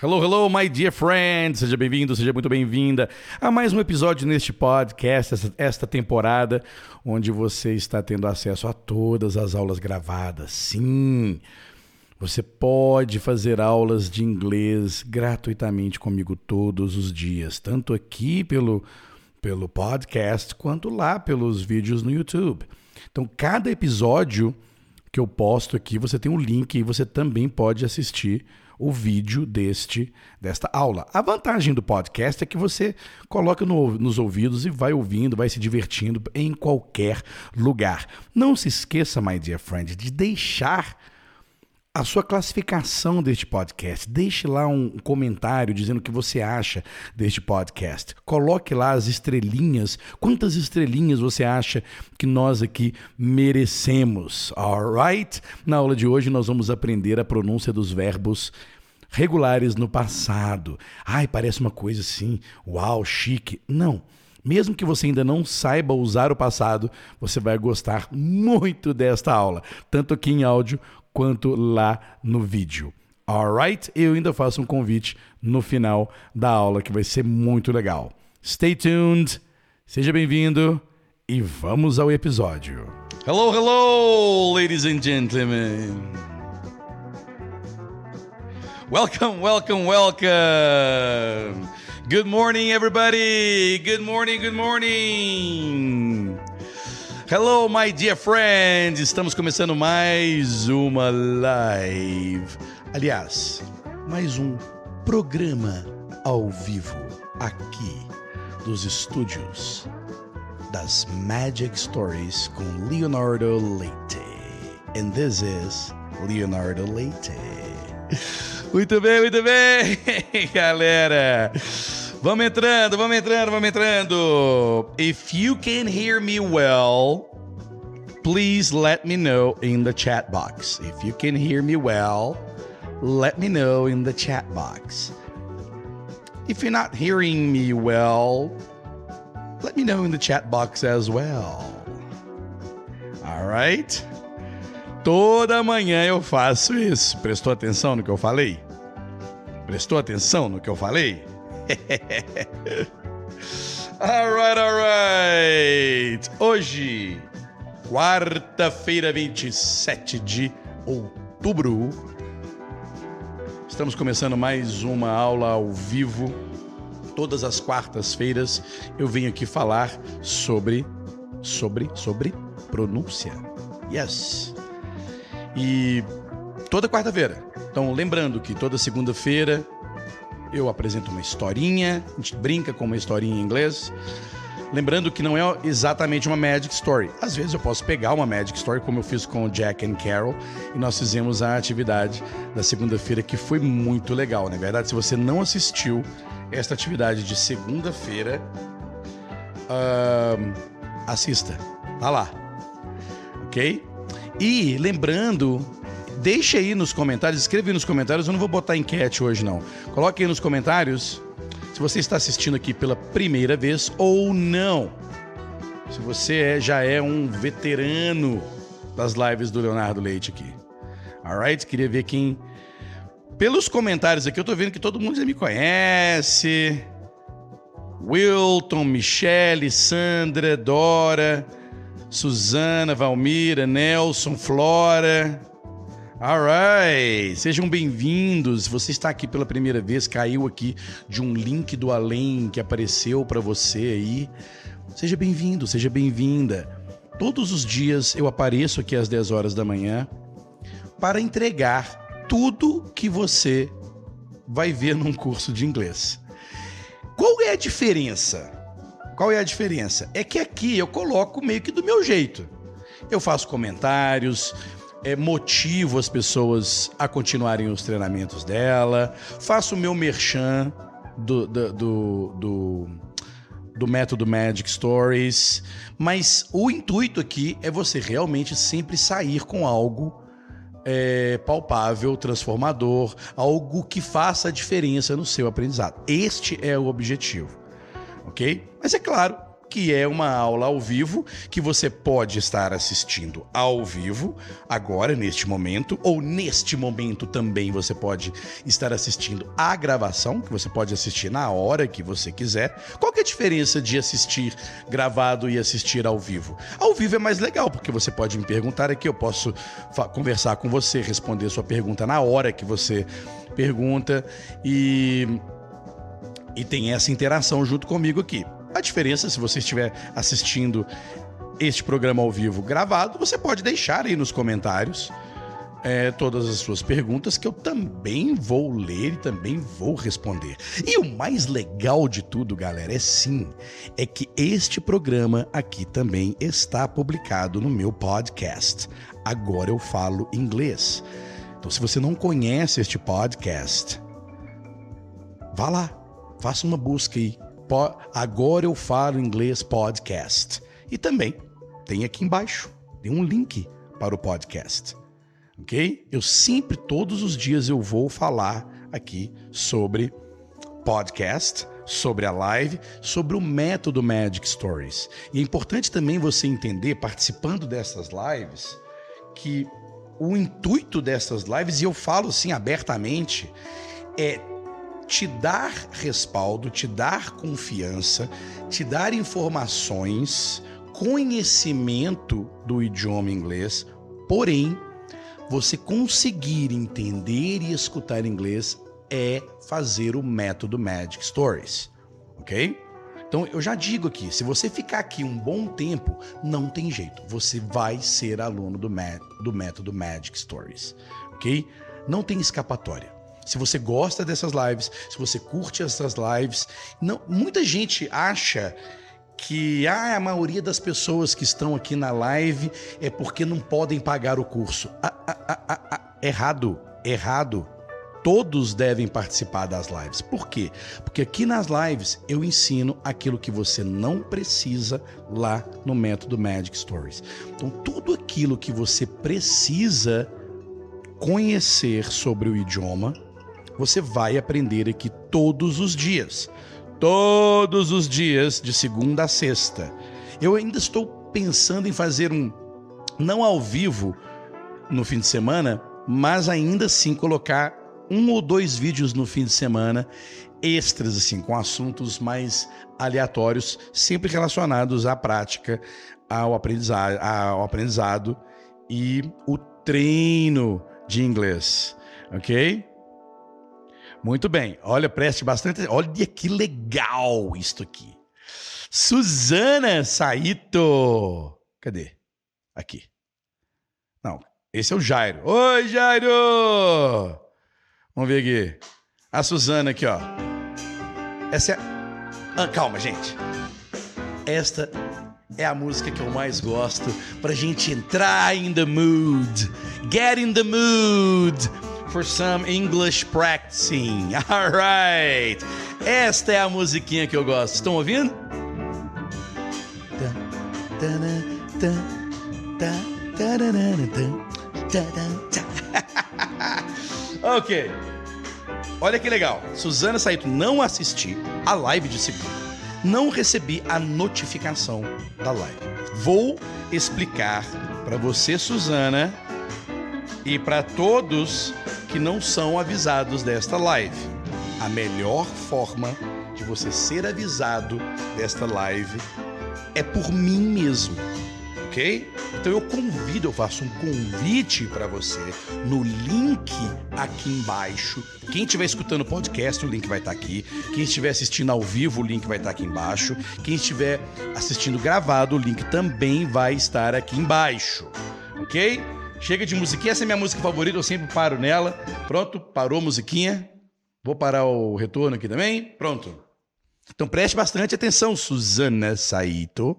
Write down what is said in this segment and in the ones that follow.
Hello, hello, my dear friend! Seja bem-vindo, seja muito bem-vinda a mais um episódio neste podcast, esta, temporada, onde você está tendo acesso a todas as aulas gravadas. Sim! Você pode fazer aulas de inglês gratuitamente comigo todos os dias, tanto aqui pelo, pelo podcast quanto lá pelos vídeos no YouTube. Então, cada episódio que eu posto aqui, você tem um link e você também pode assistir o vídeo deste desta aula. A vantagem do podcast é que você coloca no, nos ouvidos e vai ouvindo, vai se divertindo em qualquer lugar. Não se esqueça, my dear friend, de deixar a sua classificação deste podcast. Deixe lá um comentário dizendo o que você acha deste podcast. Coloque lá as estrelinhas. Quantas estrelinhas você acha que nós aqui merecemos? Alright? Na aula de hoje nós vamos aprender a pronúncia dos verbos regulares no passado. Ai, parece uma coisa assim, uau, chique. Não. Mesmo que você ainda não saiba usar o passado, você vai gostar muito desta aula, tanto aqui em áudio quanto lá no vídeo. Alright? Eu ainda faço um convite no final da aula que vai ser muito legal. Stay tuned, seja bem-vindo e vamos ao episódio. Hello, hello, ladies and gentlemen. Welcome, welcome, welcome. Good morning, everybody. Good morning, good morning. Hello, my dear friends! Estamos começando mais uma live. Aliás, mais um programa ao vivo aqui dos estúdios das Magic Stories com Leonardo Leite. And this is Leonardo Leite. Muito bem, muito bem, galera. Vamos entrando, vamos entrando, vamos entrando. If you can hear me well, please let me know in the chat box. If you can hear me well, let me know in the chat box. If you're not hearing me well, let me know in the chat box as well. All right? Toda manhã eu faço isso. Prestou atenção no que eu falei? Prestou atenção no que eu falei? alright, alright. Hoje, quarta-feira, 27 de outubro, estamos começando mais uma aula ao vivo. Todas as quartas-feiras eu venho aqui falar sobre sobre sobre pronúncia. Yes. E toda quarta-feira. Então, lembrando que toda segunda-feira eu apresento uma historinha, a gente brinca com uma historinha em inglês. Lembrando que não é exatamente uma Magic Story. Às vezes eu posso pegar uma Magic Story, como eu fiz com o Jack and Carol, e nós fizemos a atividade da segunda-feira, que foi muito legal. Na né? verdade, se você não assistiu esta atividade de segunda-feira, uh, assista. Tá lá. Ok? E lembrando Deixe aí nos comentários, escreva aí nos comentários. Eu não vou botar enquete hoje, não. Coloque aí nos comentários se você está assistindo aqui pela primeira vez ou não. Se você é, já é um veterano das lives do Leonardo Leite aqui. Alright? Queria ver quem. Pelos comentários aqui, eu tô vendo que todo mundo já me conhece. Wilton, Michele, Sandra, Dora, Suzana, Valmira, Nelson, Flora. Alright, sejam bem-vindos. Você está aqui pela primeira vez, caiu aqui de um link do além que apareceu para você aí. Seja bem-vindo, seja bem-vinda. Todos os dias eu apareço aqui às 10 horas da manhã para entregar tudo que você vai ver num curso de inglês. Qual é a diferença? Qual é a diferença? É que aqui eu coloco meio que do meu jeito. Eu faço comentários, é, motivo as pessoas a continuarem os treinamentos dela, faço o meu merchan do, do, do, do, do método Magic Stories, mas o intuito aqui é você realmente sempre sair com algo é, palpável, transformador, algo que faça a diferença no seu aprendizado. Este é o objetivo, ok? Mas é claro que é uma aula ao vivo que você pode estar assistindo ao vivo, agora, neste momento, ou neste momento também você pode estar assistindo a gravação, que você pode assistir na hora que você quiser. Qual que é a diferença de assistir gravado e assistir ao vivo? Ao vivo é mais legal, porque você pode me perguntar aqui, eu posso conversar com você, responder sua pergunta na hora que você pergunta e e tem essa interação junto comigo aqui. A diferença, se você estiver assistindo este programa ao vivo gravado, você pode deixar aí nos comentários é, todas as suas perguntas que eu também vou ler e também vou responder. E o mais legal de tudo, galera, é sim, é que este programa aqui também está publicado no meu podcast. Agora eu falo inglês. Então, se você não conhece este podcast, vá lá, faça uma busca aí Agora eu falo inglês podcast. E também tem aqui embaixo, tem um link para o podcast. Ok? Eu sempre, todos os dias, eu vou falar aqui sobre podcast, sobre a live, sobre o método Magic Stories. E é importante também você entender, participando dessas lives, que o intuito dessas lives, e eu falo assim abertamente, é te dar respaldo, te dar confiança, te dar informações, conhecimento do idioma inglês, porém, você conseguir entender e escutar inglês é fazer o método Magic Stories, ok? Então eu já digo aqui, se você ficar aqui um bom tempo, não tem jeito, você vai ser aluno do, do método Magic Stories, ok? Não tem escapatória se você gosta dessas lives, se você curte essas lives. Não, muita gente acha que ah, a maioria das pessoas que estão aqui na live é porque não podem pagar o curso. Ah, ah, ah, ah errado, errado. Todos devem participar das lives. Por quê? Porque aqui nas lives eu ensino aquilo que você não precisa lá no método Magic Stories. Então, tudo aquilo que você precisa conhecer sobre o idioma, você vai aprender aqui todos os dias. Todos os dias, de segunda a sexta. Eu ainda estou pensando em fazer um, não ao vivo no fim de semana, mas ainda assim colocar um ou dois vídeos no fim de semana, extras, assim, com assuntos mais aleatórios, sempre relacionados à prática, ao aprendizado, ao aprendizado e o treino de inglês, ok? Muito bem. Olha, preste bastante. Olha que legal isto aqui. Suzana Saito. Cadê? Aqui. Não, esse é o Jairo. Oi, Jairo! Vamos ver aqui. A Suzana aqui, ó. Essa é. Ah, calma, gente. Esta é a música que eu mais gosto pra gente entrar in the mood. Get in the mood for some English practicing. All right. Esta é a musiquinha que eu gosto. Estão ouvindo? ok. Olha que legal. Suzana Saito não assisti a live de segunda. Não recebi a notificação da live. Vou explicar para você, Suzana, e para todos que não são avisados desta live. A melhor forma de você ser avisado desta live é por mim mesmo, ok? Então eu convido, eu faço um convite para você no link aqui embaixo. Quem estiver escutando o podcast, o link vai estar tá aqui. Quem estiver assistindo ao vivo, o link vai estar tá aqui embaixo. Quem estiver assistindo gravado, o link também vai estar aqui embaixo, ok? Chega de musiquinha, essa é minha música favorita, eu sempre paro nela. Pronto, parou a musiquinha. Vou parar o retorno aqui também. Pronto. Então preste bastante atenção, Suzana Saito.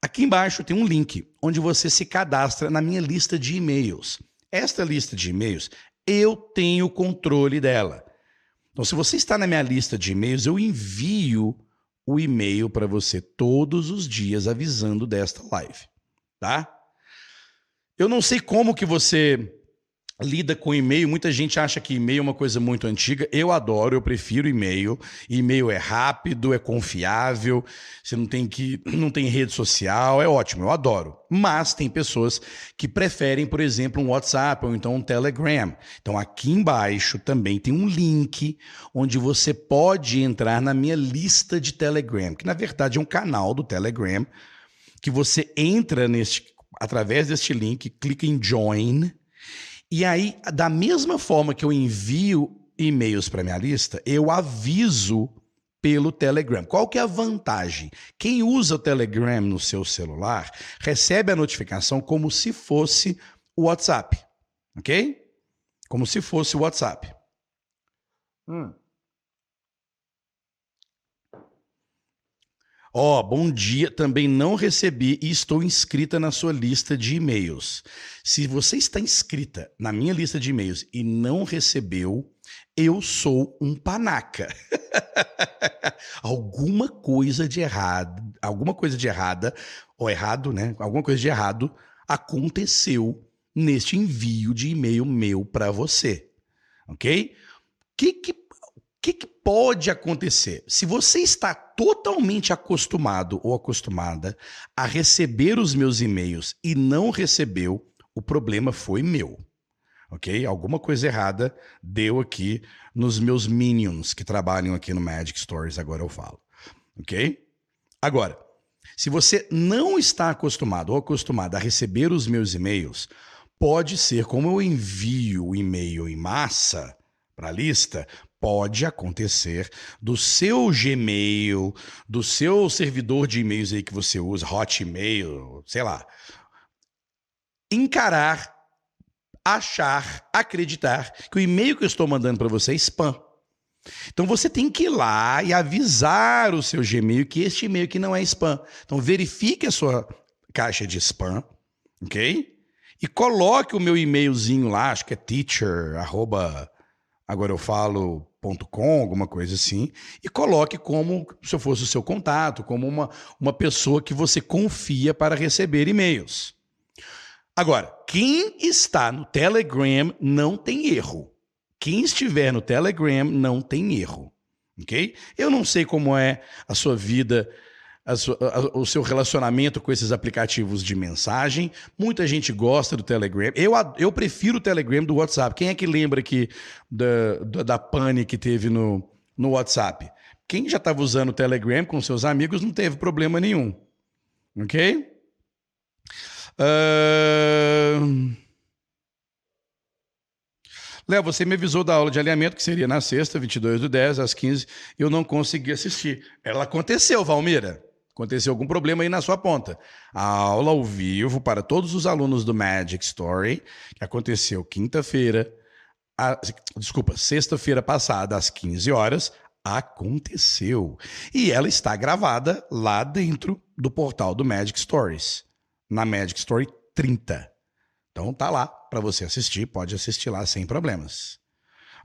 Aqui embaixo tem um link onde você se cadastra na minha lista de e-mails. Esta lista de e-mails, eu tenho controle dela. Então, se você está na minha lista de e-mails, eu envio o e-mail para você todos os dias avisando desta live, tá? Eu não sei como que você lida com e-mail. Muita gente acha que e-mail é uma coisa muito antiga. Eu adoro, eu prefiro e-mail. E-mail é rápido, é confiável. Você não tem que não tem rede social, é ótimo, eu adoro. Mas tem pessoas que preferem, por exemplo, um WhatsApp ou então um Telegram. Então aqui embaixo também tem um link onde você pode entrar na minha lista de Telegram, que na verdade é um canal do Telegram que você entra neste através deste link, clica em join e aí, da mesma forma que eu envio e-mails para minha lista, eu aviso pelo Telegram. Qual que é a vantagem? Quem usa o Telegram no seu celular recebe a notificação como se fosse o WhatsApp, ok? Como se fosse o WhatsApp. Hum. Ó, oh, bom dia. Também não recebi e estou inscrita na sua lista de e-mails. Se você está inscrita na minha lista de e-mails e não recebeu, eu sou um panaca. alguma coisa de errado, alguma coisa de errada, ou errado, né? Alguma coisa de errado aconteceu neste envio de e-mail meu para você. Ok? Que, que que, que pode acontecer? Se você está totalmente acostumado ou acostumada a receber os meus e-mails e não recebeu, o problema foi meu. Ok? Alguma coisa errada deu aqui nos meus minions que trabalham aqui no Magic Stories, agora eu falo. Ok? Agora, se você não está acostumado ou acostumada a receber os meus e-mails, pode ser como eu envio o e-mail em massa para a lista, pode acontecer do seu Gmail, do seu servidor de e-mails aí que você usa, Hotmail, sei lá, encarar, achar, acreditar que o e-mail que eu estou mandando para você é spam. Então você tem que ir lá e avisar o seu Gmail que este e-mail aqui não é spam. Então verifique a sua caixa de spam, ok? E coloque o meu e-mailzinho lá, acho que é teacher, arroba, agora eu falo com alguma coisa assim, e coloque como se eu fosse o seu contato, como uma, uma pessoa que você confia para receber e-mails. Agora, quem está no Telegram não tem erro. Quem estiver no Telegram não tem erro. Ok? Eu não sei como é a sua vida o seu relacionamento com esses aplicativos de mensagem. Muita gente gosta do Telegram. Eu, eu prefiro o Telegram do WhatsApp. Quem é que lembra aqui da, da, da pane que teve no, no WhatsApp? Quem já estava usando o Telegram com seus amigos não teve problema nenhum. Ok? Uh... Léo, você me avisou da aula de alinhamento, que seria na sexta, 22 do 10, às 15, eu não consegui assistir. Ela aconteceu, Valmira. Aconteceu algum problema aí na sua ponta. A aula ao vivo para todos os alunos do Magic Story, que aconteceu quinta-feira, desculpa, sexta-feira passada, às 15 horas, aconteceu. E ela está gravada lá dentro do portal do Magic Stories, na Magic Story 30. Então tá lá para você assistir, pode assistir lá sem problemas.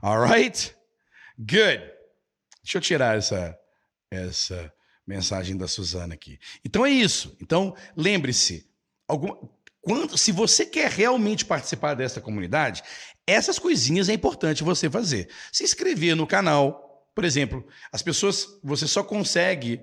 Alright? Good. Deixa eu tirar essa essa Mensagem da Suzana aqui. Então é isso. Então, lembre-se, quando, se você quer realmente participar dessa comunidade, essas coisinhas é importante você fazer. Se inscrever no canal, por exemplo, as pessoas, você só consegue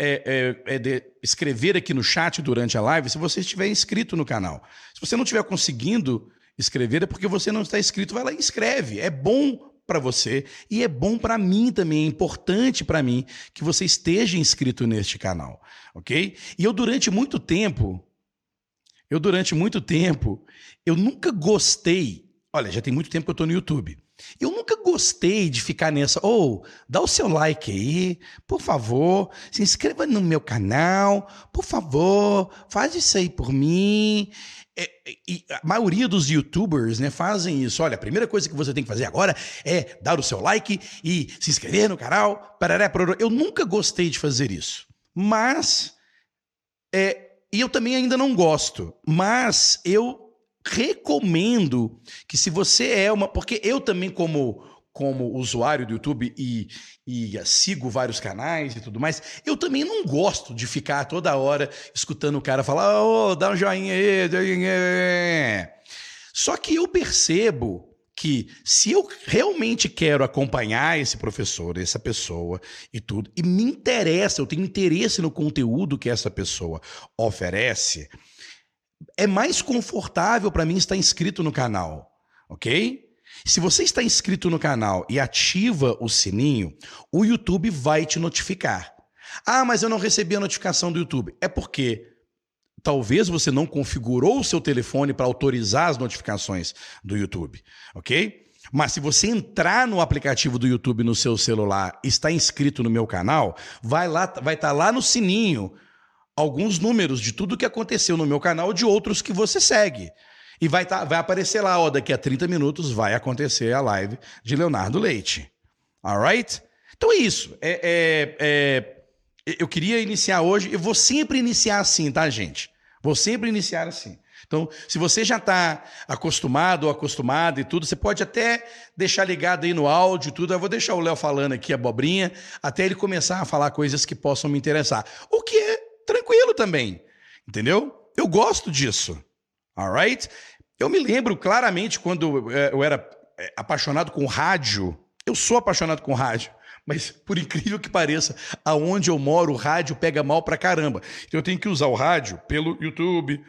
é, é, é de, escrever aqui no chat durante a live se você estiver inscrito no canal. Se você não estiver conseguindo escrever, é porque você não está inscrito, vai lá e escreve. É bom para você e é bom para mim também, é importante para mim que você esteja inscrito neste canal, ok? E eu durante muito tempo, eu durante muito tempo, eu nunca gostei. Olha, já tem muito tempo que eu estou no YouTube. Eu nunca gostei de ficar nessa. Ou, oh, dá o seu like aí, por favor. Se inscreva no meu canal, por favor. Faz isso aí por mim. É, e a maioria dos youtubers né, fazem isso. Olha, a primeira coisa que você tem que fazer agora é dar o seu like e se inscrever no canal. Parará, parará. Eu nunca gostei de fazer isso. Mas. É, e eu também ainda não gosto. Mas eu recomendo que se você é uma. Porque eu também, como como usuário do YouTube e, e sigo vários canais e tudo mais, eu também não gosto de ficar toda hora escutando o cara falar, ô, oh, dá um joinha aí. Só que eu percebo que se eu realmente quero acompanhar esse professor, essa pessoa e tudo, e me interessa, eu tenho interesse no conteúdo que essa pessoa oferece, é mais confortável para mim estar inscrito no canal, ok? Se você está inscrito no canal e ativa o sininho, o YouTube vai te notificar. Ah, mas eu não recebi a notificação do YouTube. É porque talvez você não configurou o seu telefone para autorizar as notificações do YouTube, ok? Mas se você entrar no aplicativo do YouTube no seu celular, está inscrito no meu canal, vai lá, vai estar tá lá no sininho alguns números de tudo que aconteceu no meu canal de outros que você segue. E vai, tá, vai aparecer lá, ó, daqui a 30 minutos vai acontecer a live de Leonardo Leite. Alright? Então é isso. É, é, é, eu queria iniciar hoje, eu vou sempre iniciar assim, tá, gente? Vou sempre iniciar assim. Então, se você já está acostumado ou acostumado e tudo, você pode até deixar ligado aí no áudio e tudo. Eu vou deixar o Léo falando aqui, abobrinha, até ele começar a falar coisas que possam me interessar. O que é tranquilo também, entendeu? Eu gosto disso, alright? Eu me lembro claramente quando eu era é, apaixonado com rádio. Eu sou apaixonado com rádio. Mas, por incrível que pareça, aonde eu moro, o rádio pega mal pra caramba. Então eu tenho que usar o rádio pelo YouTube,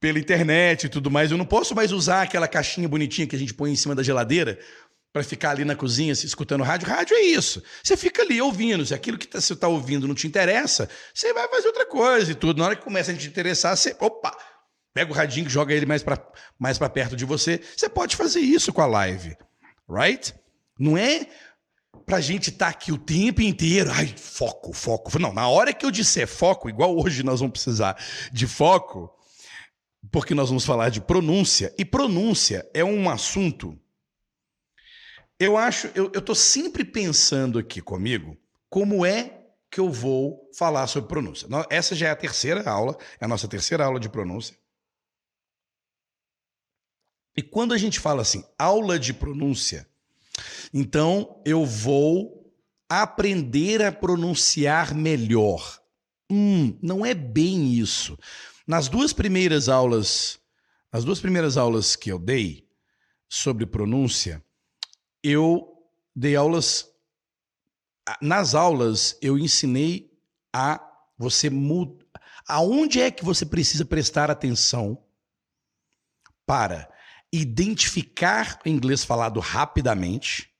pela internet e tudo mais. Eu não posso mais usar aquela caixinha bonitinha que a gente põe em cima da geladeira para ficar ali na cozinha se escutando rádio. Rádio é isso. Você fica ali ouvindo. Se aquilo que tá, você está ouvindo não te interessa, você vai fazer outra coisa e tudo. Na hora que começa a te interessar, você. Opa! Pega o radinho, joga ele mais para mais perto de você. Você pode fazer isso com a live. Right? Não é pra gente estar tá aqui o tempo inteiro. Ai, foco, foco. Não, na hora que eu disser foco, igual hoje nós vamos precisar de foco, porque nós vamos falar de pronúncia. E pronúncia é um assunto. Eu acho, eu, tô sempre pensando aqui comigo como é que eu vou falar sobre pronúncia. Essa já é a terceira aula, é a nossa terceira aula de pronúncia. E quando a gente fala assim, aula de pronúncia, então eu vou aprender a pronunciar melhor. Hum, não é bem isso. Nas duas primeiras aulas, as duas primeiras aulas que eu dei sobre pronúncia, eu dei aulas. Nas aulas, eu ensinei a você mudar. Aonde é que você precisa prestar atenção para identificar o inglês falado rapidamente.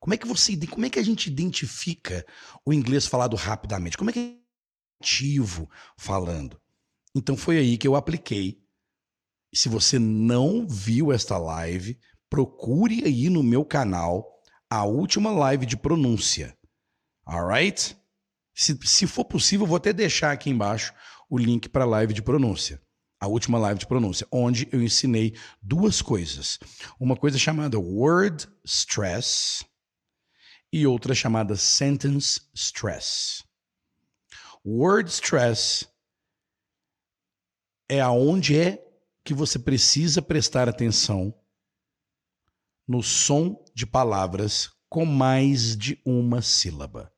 Como é que você, como é que a gente identifica o inglês falado rapidamente? Como é que é ativo falando? Então foi aí que eu apliquei. Se você não viu esta live, procure aí no meu canal a última live de pronúncia. Alright? Se, se for possível, vou até deixar aqui embaixo o link para a live de pronúncia a última live de pronúncia, onde eu ensinei duas coisas. Uma coisa chamada word stress e outra chamada sentence stress. Word stress é aonde é que você precisa prestar atenção no som de palavras com mais de uma sílaba.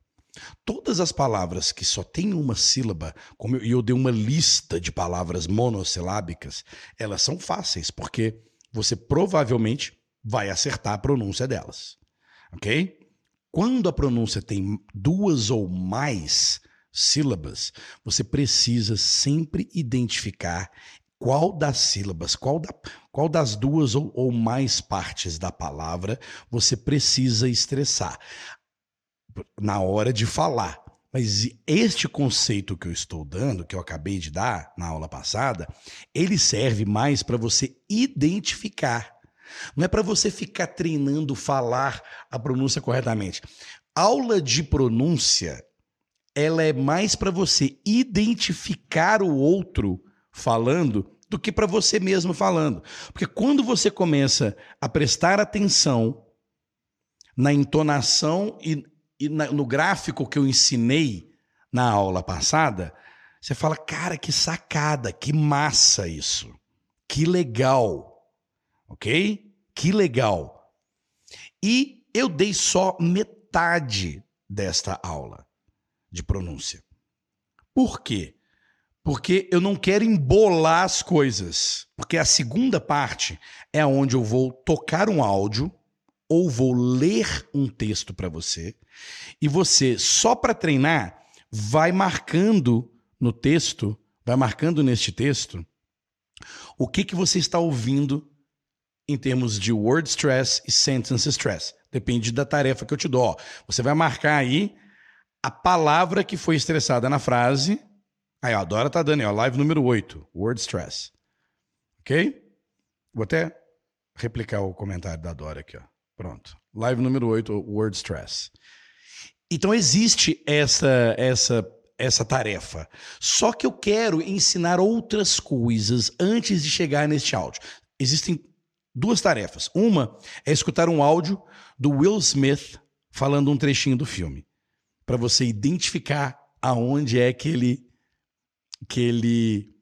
Todas as palavras que só têm uma sílaba, como eu, eu dei uma lista de palavras monossilábicas, elas são fáceis, porque você provavelmente vai acertar a pronúncia delas. Ok? Quando a pronúncia tem duas ou mais sílabas, você precisa sempre identificar qual das sílabas, qual, da, qual das duas ou, ou mais partes da palavra você precisa estressar na hora de falar. Mas este conceito que eu estou dando, que eu acabei de dar na aula passada, ele serve mais para você identificar. Não é para você ficar treinando falar a pronúncia corretamente. Aula de pronúncia, ela é mais para você identificar o outro falando do que para você mesmo falando. Porque quando você começa a prestar atenção na entonação e e na, no gráfico que eu ensinei na aula passada, você fala, cara, que sacada, que massa isso. Que legal. Ok? Que legal. E eu dei só metade desta aula de pronúncia. Por quê? Porque eu não quero embolar as coisas. Porque a segunda parte é onde eu vou tocar um áudio ou vou ler um texto para você e você, só para treinar, vai marcando no texto, vai marcando neste texto o que, que você está ouvindo em termos de word stress e sentence stress. Depende da tarefa que eu te dou. Você vai marcar aí a palavra que foi estressada na frase. Aí, ó, a Dora tá dando aí, ó, live número 8, word stress. Ok? Vou até replicar o comentário da Dora aqui, ó. Pronto. Live número 8, word stress. Então existe essa essa essa tarefa. Só que eu quero ensinar outras coisas antes de chegar neste áudio. Existem duas tarefas. Uma é escutar um áudio do Will Smith falando um trechinho do filme, para você identificar aonde é que ele que ele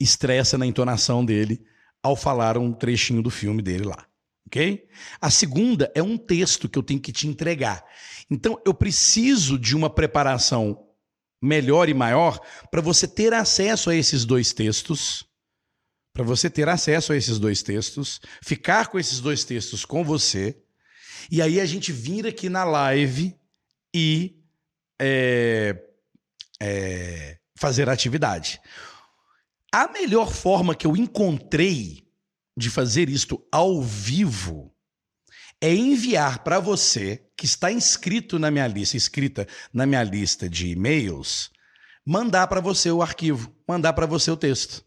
estressa na entonação dele ao falar um trechinho do filme dele lá ok? A segunda é um texto que eu tenho que te entregar. Então, eu preciso de uma preparação melhor e maior para você ter acesso a esses dois textos, para você ter acesso a esses dois textos, ficar com esses dois textos com você, e aí a gente vir aqui na live e é, é, fazer a atividade. A melhor forma que eu encontrei de fazer isto ao vivo é enviar para você que está inscrito na minha lista, inscrita na minha lista de e-mails, mandar para você o arquivo, mandar para você o texto.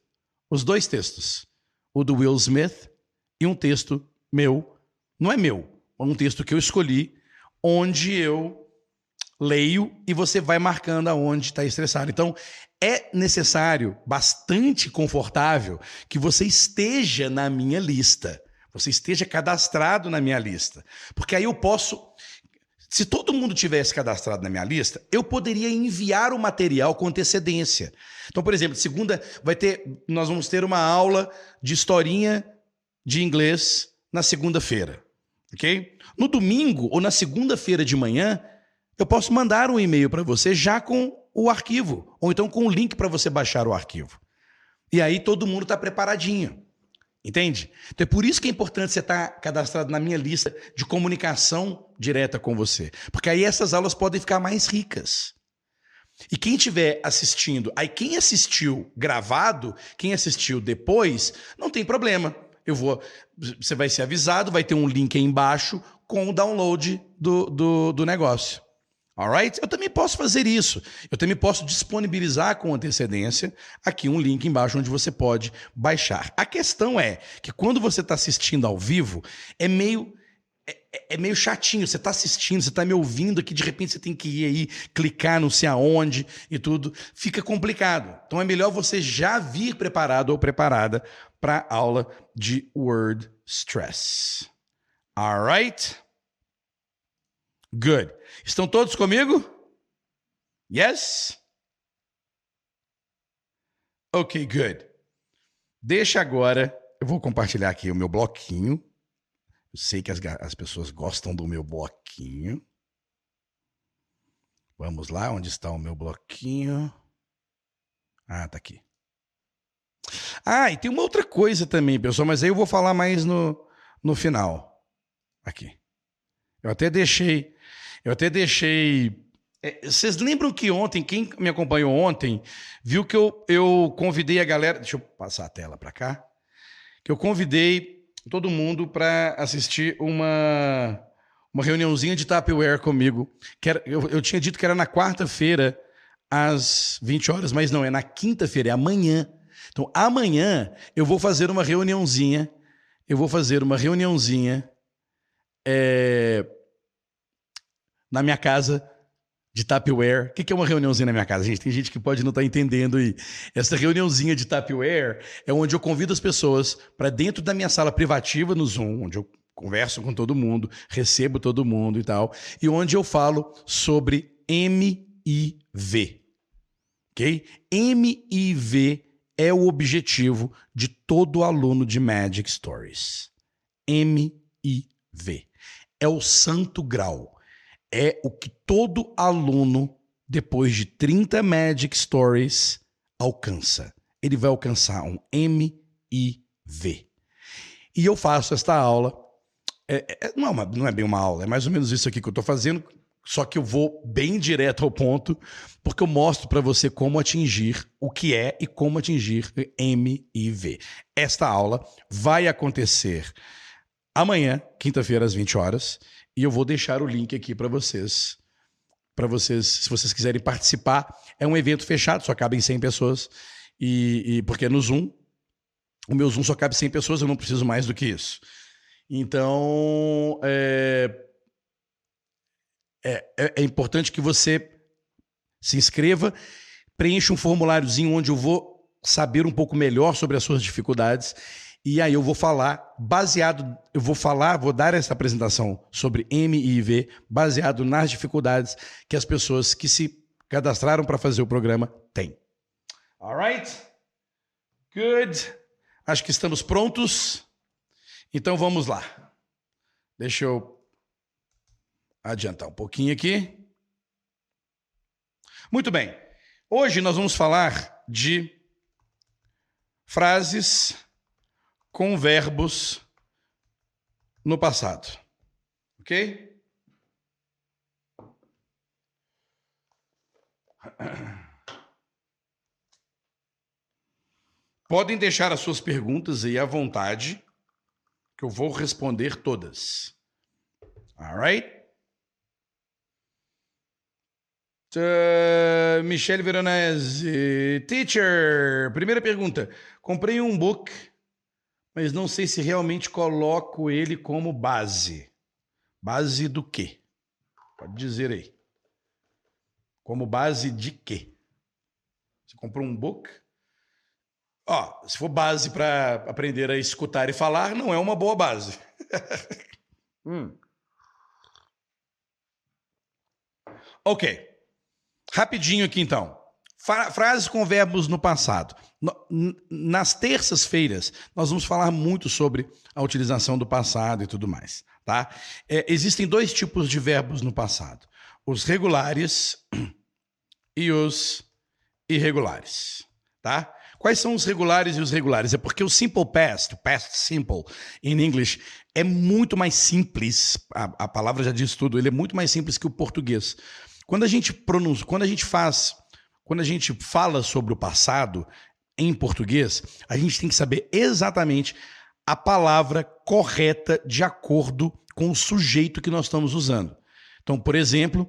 Os dois textos. O do Will Smith e um texto meu. Não é meu, é um texto que eu escolhi, onde eu leio e você vai marcando aonde está estressado. Então, é necessário, bastante confortável, que você esteja na minha lista. Você esteja cadastrado na minha lista. Porque aí eu posso. Se todo mundo tivesse cadastrado na minha lista, eu poderia enviar o material com antecedência. Então, por exemplo, segunda vai ter, nós vamos ter uma aula de historinha de inglês na segunda-feira, ok? No domingo ou na segunda-feira de manhã, eu posso mandar um e-mail para você já com o arquivo, ou então com o link para você baixar o arquivo. E aí todo mundo está preparadinho. Entende? Então é por isso que é importante você estar tá cadastrado na minha lista de comunicação direta com você. Porque aí essas aulas podem ficar mais ricas. E quem estiver assistindo, aí quem assistiu gravado, quem assistiu depois, não tem problema. Eu vou, você vai ser avisado, vai ter um link aí embaixo com o download do, do, do negócio. Alright? Eu também posso fazer isso. Eu também posso disponibilizar com antecedência aqui um link embaixo onde você pode baixar. A questão é que quando você está assistindo ao vivo, é meio é, é, é meio chatinho. Você está assistindo, você está me ouvindo aqui, de repente você tem que ir aí, clicar não sei aonde e tudo. Fica complicado. Então é melhor você já vir preparado ou preparada para aula de Word Stress. Alright? Good. Estão todos comigo? Yes? Ok, good. Deixa agora. Eu vou compartilhar aqui o meu bloquinho. Eu sei que as, as pessoas gostam do meu bloquinho. Vamos lá, onde está o meu bloquinho? Ah, tá aqui. Ah, e tem uma outra coisa também, pessoal, mas aí eu vou falar mais no, no final. Aqui. Eu até deixei eu até deixei. É, vocês lembram que ontem, quem me acompanhou ontem, viu que eu, eu convidei a galera. Deixa eu passar a tela para cá. Que eu convidei todo mundo para assistir uma, uma reuniãozinha de Tupperware comigo. Que era, eu, eu tinha dito que era na quarta-feira, às 20 horas, mas não, é na quinta-feira, é amanhã. Então, amanhã eu vou fazer uma reuniãozinha. Eu vou fazer uma reuniãozinha. É, na minha casa de Tapware. O que é uma reuniãozinha na minha casa? Gente, tem gente que pode não estar tá entendendo aí. Essa reuniãozinha de Tapware é onde eu convido as pessoas para dentro da minha sala privativa no Zoom, onde eu converso com todo mundo, recebo todo mundo e tal, e onde eu falo sobre MIV. Ok? MIV é o objetivo de todo aluno de Magic Stories. MIV. É o santo grau é o que todo aluno, depois de 30 Magic Stories, alcança. Ele vai alcançar um MIV. E eu faço esta aula. É, é, não, é uma, não é bem uma aula, é mais ou menos isso aqui que eu estou fazendo, só que eu vou bem direto ao ponto, porque eu mostro para você como atingir o que é e como atingir MIV. Esta aula vai acontecer amanhã, quinta-feira, às 20 horas, e eu vou deixar o link aqui para vocês. Para vocês, se vocês quiserem participar, é um evento fechado, só cabem 100 pessoas. E, e porque é no Zoom, o meu Zoom só cabe 100 pessoas, eu não preciso mais do que isso. Então, é, é, é, é importante que você se inscreva, preencha um formuláriozinho onde eu vou saber um pouco melhor sobre as suas dificuldades. E aí eu vou falar, baseado, eu vou falar, vou dar essa apresentação sobre M e IV, baseado nas dificuldades que as pessoas que se cadastraram para fazer o programa têm. Alright? Good. Acho que estamos prontos. Então vamos lá. Deixa eu adiantar um pouquinho aqui. Muito bem. Hoje nós vamos falar de frases com verbos no passado. Ok? Podem deixar as suas perguntas aí à vontade, que eu vou responder todas. Alright? Uh, Michele Veronese. Teacher, primeira pergunta. Comprei um book, mas não sei se realmente coloco ele como base. Base do quê? Pode dizer aí. Como base de quê? Você comprou um book? Ó, se for base para aprender a escutar e falar, não é uma boa base. hum. Ok. Rapidinho aqui então. Frases com verbos no passado. Nas terças-feiras, nós vamos falar muito sobre a utilização do passado e tudo mais. Tá? É, existem dois tipos de verbos no passado: os regulares e os irregulares. Tá? Quais são os regulares e os regulares? É porque o simple past, o past simple, em inglês, é muito mais simples. A, a, palavra já diz tudo. Ele é muito mais simples que o português. Quando a gente pronuncia, quando a gente faz, quando a gente fala sobre o passado em português, a gente tem que saber exatamente a palavra correta de acordo com o sujeito que nós estamos usando. Então, por exemplo,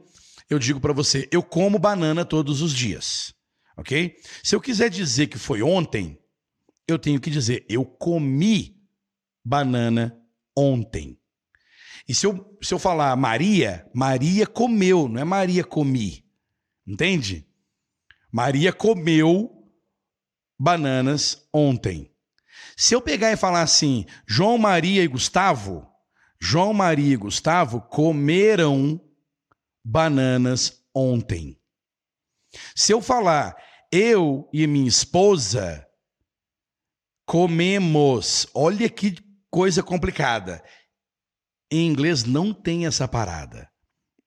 eu digo para você: eu como banana todos os dias ok? Se eu quiser dizer que foi ontem, eu tenho que dizer eu comi banana ontem. E se eu, se eu falar Maria, Maria comeu, não é Maria comi. Entende? Maria comeu bananas ontem. Se eu pegar e falar assim, João Maria e Gustavo, João Maria e Gustavo comeram bananas ontem. Se eu falar, eu e minha esposa comemos. Olha que coisa complicada. Em inglês não tem essa parada.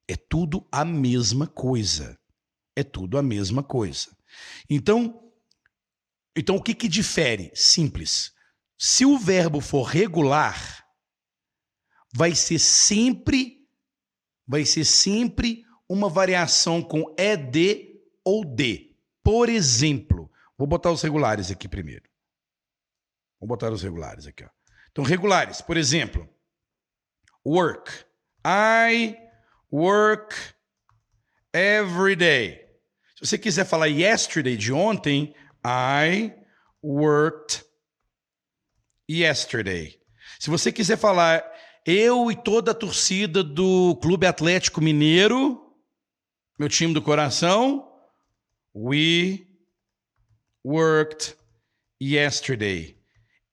É tudo a mesma coisa. É tudo a mesma coisa. Então, então o que, que difere? Simples. Se o verbo for regular, vai ser sempre vai ser sempre uma variação com ed ou d. Por exemplo, vou botar os regulares aqui primeiro. Vou botar os regulares aqui. Ó. Então, regulares, por exemplo, work. I work every day. Se você quiser falar yesterday de ontem, I worked yesterday. Se você quiser falar eu e toda a torcida do Clube Atlético Mineiro, meu time do coração, We worked yesterday.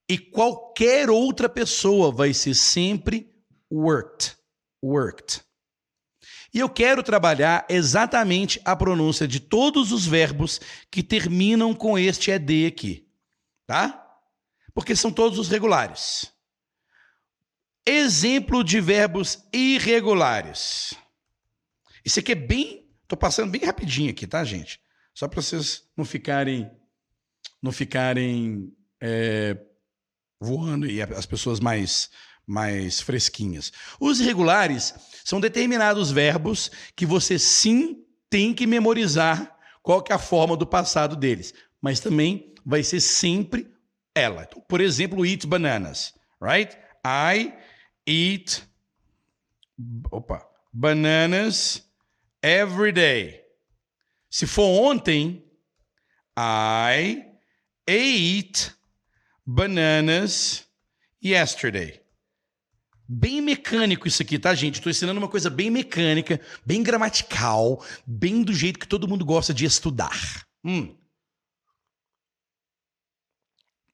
E qualquer outra pessoa vai ser sempre worked. Worked. E eu quero trabalhar exatamente a pronúncia de todos os verbos que terminam com este ED aqui. Tá? Porque são todos os regulares. Exemplo de verbos irregulares. Isso aqui é bem. Tô passando bem rapidinho aqui, tá, gente? Só para vocês não ficarem não ficarem é, voando e as pessoas mais mais fresquinhas. Os irregulares são determinados verbos que você sim tem que memorizar qual que é a forma do passado deles, mas também vai ser sempre ela. Então, por exemplo, eat bananas, right? I eat opa, bananas every day. Se for ontem, I ate bananas yesterday. Bem mecânico isso aqui, tá, gente? Estou ensinando uma coisa bem mecânica, bem gramatical, bem do jeito que todo mundo gosta de estudar. Hum.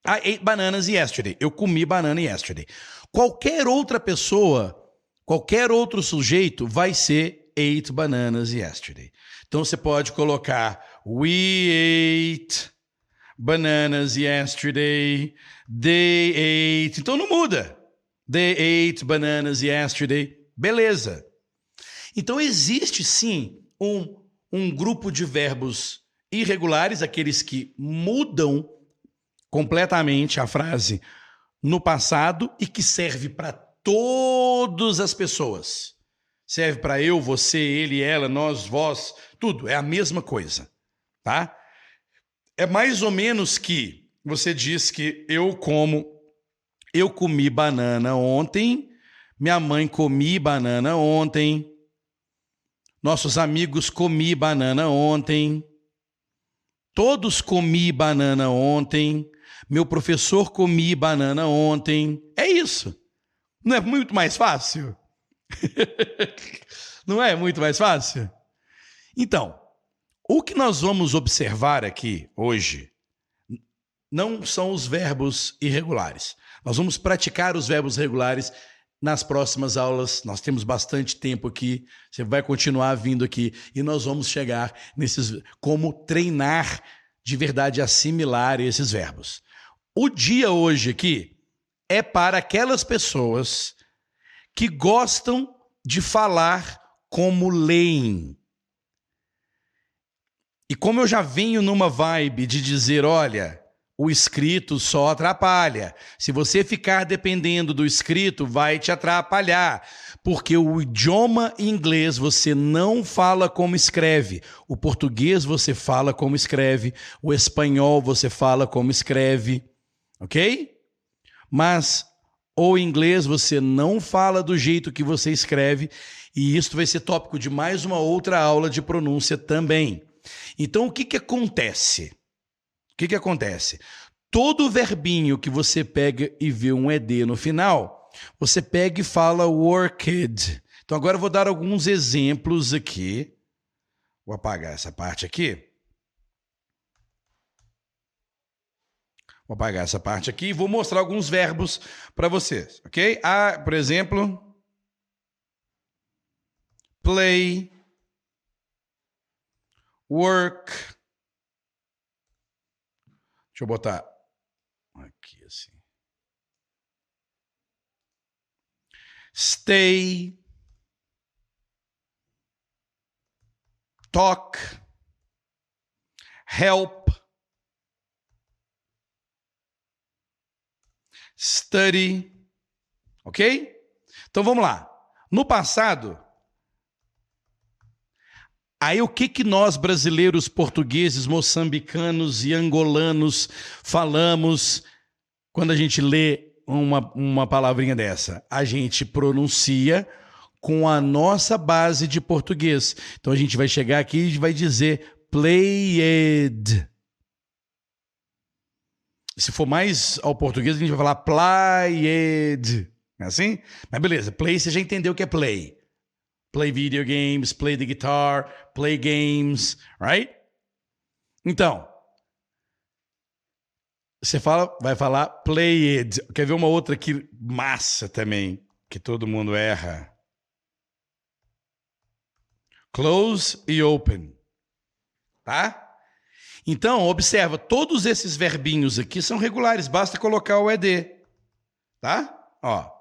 I ate bananas yesterday. Eu comi banana yesterday. Qualquer outra pessoa, qualquer outro sujeito vai ser ate bananas yesterday. Então você pode colocar we ate bananas yesterday. They ate. Então não muda. They ate bananas yesterday. Beleza. Então existe sim um, um grupo de verbos irregulares, aqueles que mudam completamente a frase no passado e que serve para todas as pessoas. Serve para eu, você, ele, ela, nós, vós, tudo. É a mesma coisa, tá? É mais ou menos que você diz que eu como eu comi banana ontem, minha mãe comi banana ontem, nossos amigos comi banana ontem, todos comi banana ontem, meu professor comi banana ontem. É isso. Não é muito mais fácil? Não é muito mais fácil? Então, o que nós vamos observar aqui hoje não são os verbos irregulares. Nós vamos praticar os verbos regulares nas próximas aulas. Nós temos bastante tempo aqui. Você vai continuar vindo aqui e nós vamos chegar nesses como treinar de verdade assimilar esses verbos. O dia hoje aqui é para aquelas pessoas que gostam de falar como leem. E como eu já venho numa vibe de dizer, olha, o escrito só atrapalha. Se você ficar dependendo do escrito, vai te atrapalhar, porque o idioma inglês você não fala como escreve, o português você fala como escreve, o espanhol você fala como escreve, ok? Mas o inglês você não fala do jeito que você escreve, e isso vai ser tópico de mais uma outra aula de pronúncia também. Então, o que, que acontece? O que, que acontece? Todo verbinho que você pega e vê um ED no final, você pega e fala worked. Então agora eu vou dar alguns exemplos aqui. Vou apagar essa parte aqui. Vou apagar essa parte aqui e vou mostrar alguns verbos para vocês, ok? Ah, por exemplo, play, work, Deixa eu botar aqui assim. Stay. Talk. Help. Study. Ok? Então vamos lá. No passado, Aí o que que nós brasileiros, portugueses, moçambicanos e angolanos falamos quando a gente lê uma, uma palavrinha dessa? A gente pronuncia com a nossa base de português. Então a gente vai chegar aqui e vai dizer played. Se for mais ao português, a gente vai falar played. É assim? Mas beleza, play você já entendeu o que é play play video games, play the guitar, play games, right? Então, você fala, vai falar play it. Quer ver uma outra aqui massa também, que todo mundo erra? Close e open. Tá? Então, observa, todos esses verbinhos aqui são regulares, basta colocar o ed. Tá? Ó.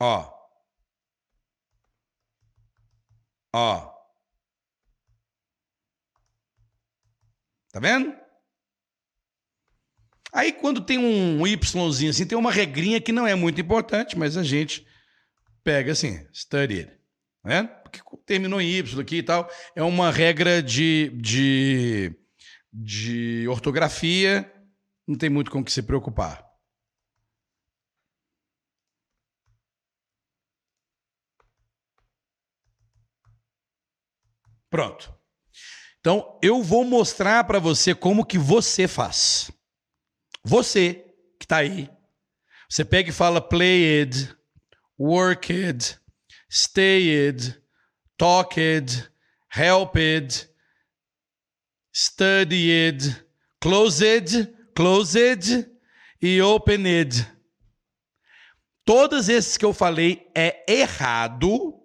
Ó. Ó. Tá vendo? Aí quando tem um Yzinho assim, tem uma regrinha que não é muito importante, mas a gente pega assim, studied. Tá vendo? Porque terminou em Y aqui e tal. É uma regra de, de, de ortografia, não tem muito com o que se preocupar. Pronto. Então, eu vou mostrar para você como que você faz. Você que está aí, você pega e fala play it, work it, stay it, talk it, help it, study it, close it, close it e open it. Todos esses que eu falei é errado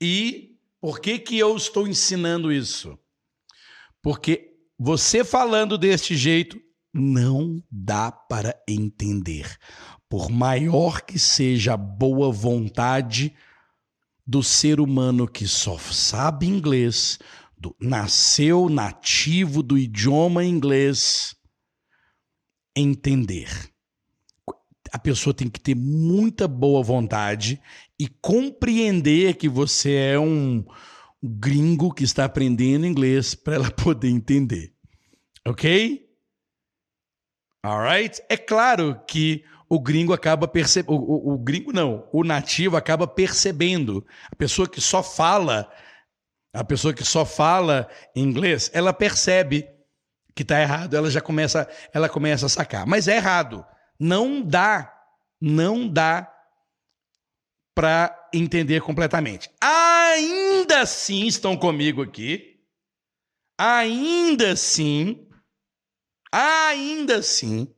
e por que, que eu estou ensinando isso? Porque você falando deste jeito não dá para entender. Por maior que seja a boa vontade do ser humano que só sabe inglês, do, nasceu nativo do idioma inglês, entender. A pessoa tem que ter muita boa vontade e compreender que você é um gringo que está aprendendo inglês para ela poder entender. Ok? Alright? É claro que o gringo acaba percebendo. O, o, gringo não, o nativo acaba percebendo. A pessoa que só fala, a pessoa que só fala inglês, ela percebe que está errado, ela já começa, ela começa a sacar. Mas é errado. Não dá, não dá para entender completamente. Ainda assim estão comigo aqui. Ainda assim, ainda assim,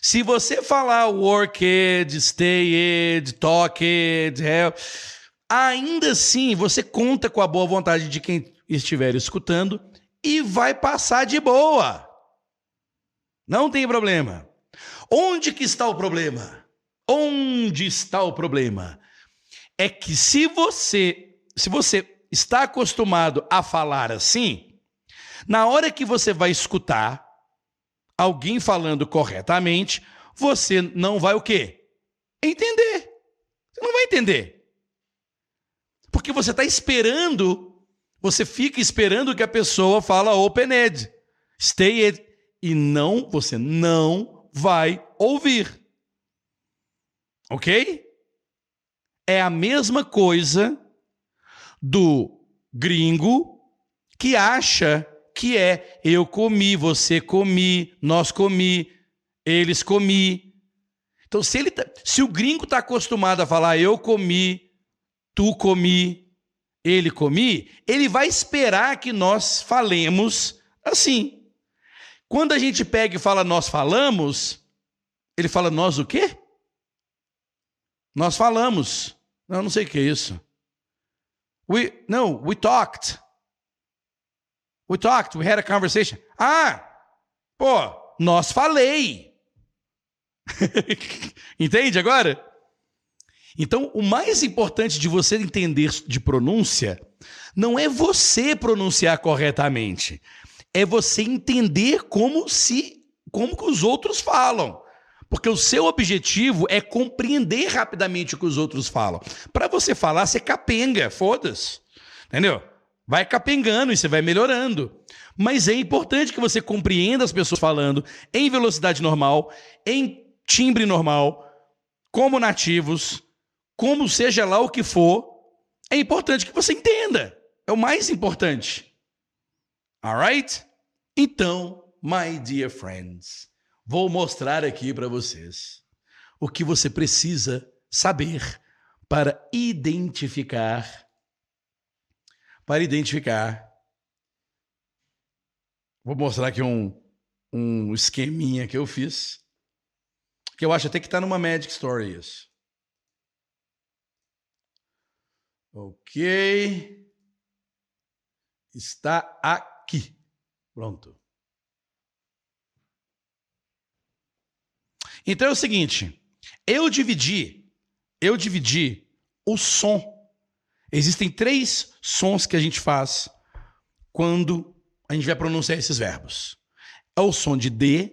se você falar work it, stay it, talk it, help, ainda assim você conta com a boa vontade de quem estiver escutando e vai passar de boa. Não tem problema. Onde que está o problema? Onde está o problema? É que se você, se você está acostumado a falar assim, na hora que você vai escutar alguém falando corretamente, você não vai o quê? Entender. Você não vai entender. Porque você está esperando, você fica esperando que a pessoa fala open-ed, stay-ed, e não, você não vai ouvir. Ok? É a mesma coisa do gringo que acha que é eu comi, você comi, nós comi, eles comi. Então, se, ele tá, se o gringo está acostumado a falar eu comi, tu comi, ele comi, ele vai esperar que nós falemos assim. Quando a gente pega e fala nós falamos, ele fala nós o quê? Nós falamos. Não, não sei o que é isso. We, no, we talked. We talked, we had a conversation. Ah, pô, nós falei. Entende agora? Então, o mais importante de você entender de pronúncia não é você pronunciar corretamente, é você entender como se como que os outros falam. Porque o seu objetivo é compreender rapidamente o que os outros falam. Para você falar, você capenga, foda-se. Entendeu? Vai capengando e você vai melhorando. Mas é importante que você compreenda as pessoas falando em velocidade normal, em timbre normal, como nativos, como seja lá o que for. É importante que você entenda. É o mais importante. Alright? Então, my dear friends. Vou mostrar aqui para vocês o que você precisa saber para identificar para identificar Vou mostrar aqui um, um esqueminha que eu fiz, que eu acho até que está numa Magic Story isso. Ok. Está aqui. Pronto. Então é o seguinte, eu dividi, eu dividi o som. Existem três sons que a gente faz quando a gente vai pronunciar esses verbos. É o som de D,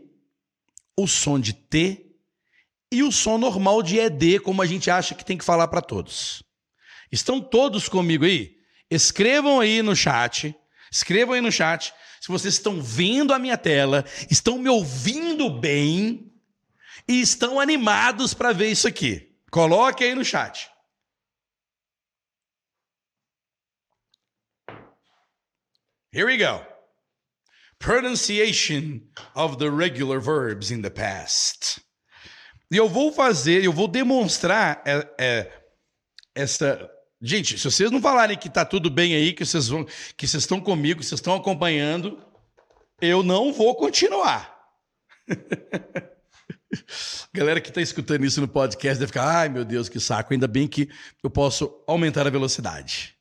o som de T e o som normal de ED, como a gente acha que tem que falar para todos. Estão todos comigo aí? Escrevam aí no chat. Escrevam aí no chat se vocês estão vendo a minha tela, estão me ouvindo bem e estão animados para ver isso aqui. Coloque aí no chat. Here we go. Pronunciation of the regular verbs in the past. E eu vou fazer, eu vou demonstrar é, é, essa. Gente, se vocês não falarem que tá tudo bem aí, que vocês vão, que vocês estão comigo, que vocês estão acompanhando, eu não vou continuar. Galera que está escutando isso no podcast deve ficar, ai meu Deus, que saco. Ainda bem que eu posso aumentar a velocidade.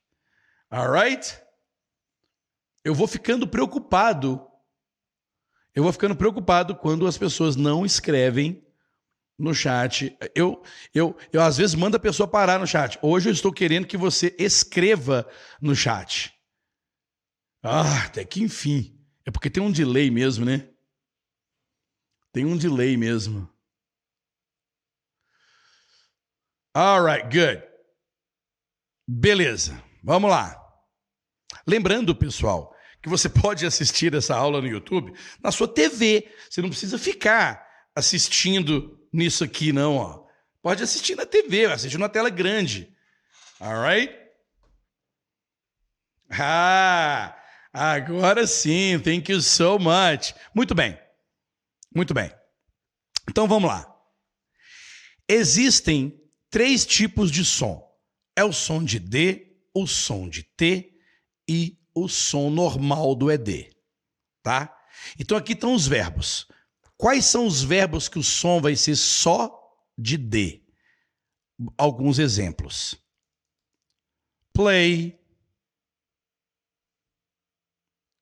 Alright? Eu vou ficando preocupado. Eu vou ficando preocupado quando as pessoas não escrevem no chat. Eu, eu, eu às vezes mando a pessoa parar no chat. Hoje eu estou querendo que você escreva no chat. Ah, até que enfim. É porque tem um delay mesmo, né? Tem um delay mesmo. Alright, good. Beleza, vamos lá. Lembrando, pessoal, que você pode assistir essa aula no YouTube na sua TV. Você não precisa ficar assistindo nisso aqui, não, ó. Pode assistir na TV, assistir na tela grande. Alright? Ah, agora sim. Thank you so much. Muito bem. Muito bem. Então vamos lá. Existem três tipos de som: é o som de D, o som de T e o som normal do ED. Tá? Então aqui estão os verbos. Quais são os verbos que o som vai ser só de D? Alguns exemplos. Play.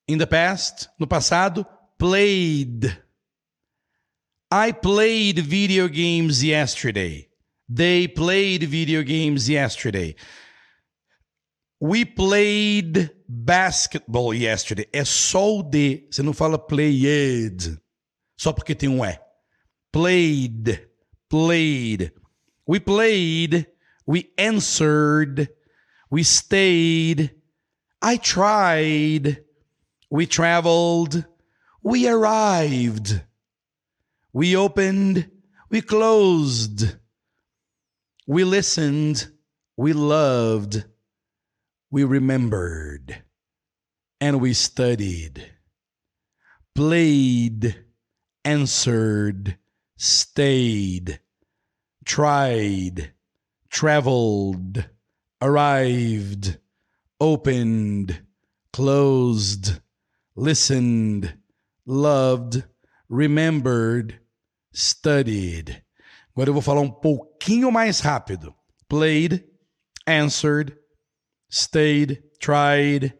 In the past, no passado, played. I played video games yesterday. They played video games yesterday. We played basketball yesterday. É só o D. Você não fala played. Só porque tem um E. Played. Played. We played. We answered. We stayed. I tried. We traveled. We arrived. We opened. We closed. We listened. We loved. We remembered. And we studied. Played answered, stayed, tried, traveled, arrived, opened, closed, listened, loved, remembered, studied. Agora eu vou falar um pouquinho mais rápido. Played, answered, stayed, tried,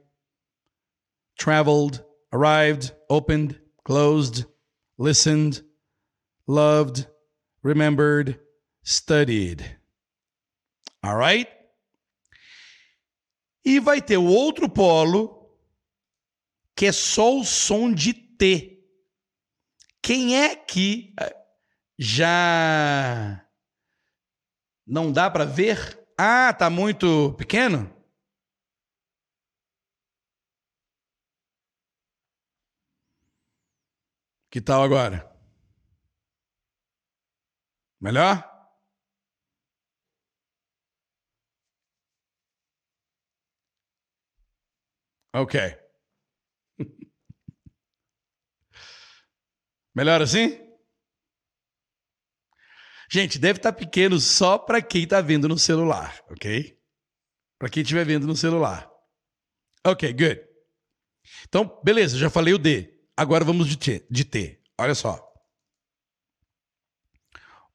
traveled, arrived, opened, closed, listened, loved, remembered, studied. Alright? E vai ter o outro polo, que é só o som de T. Quem é que já não dá para ver? Ah, tá muito pequeno? Que tal agora? Melhor? Ok. Melhor assim? Gente, deve estar tá pequeno só para quem está vendo no celular, ok? Para quem estiver vendo no celular. Ok, good. Então, beleza, já falei o D. Agora vamos de T. De T. Olha só.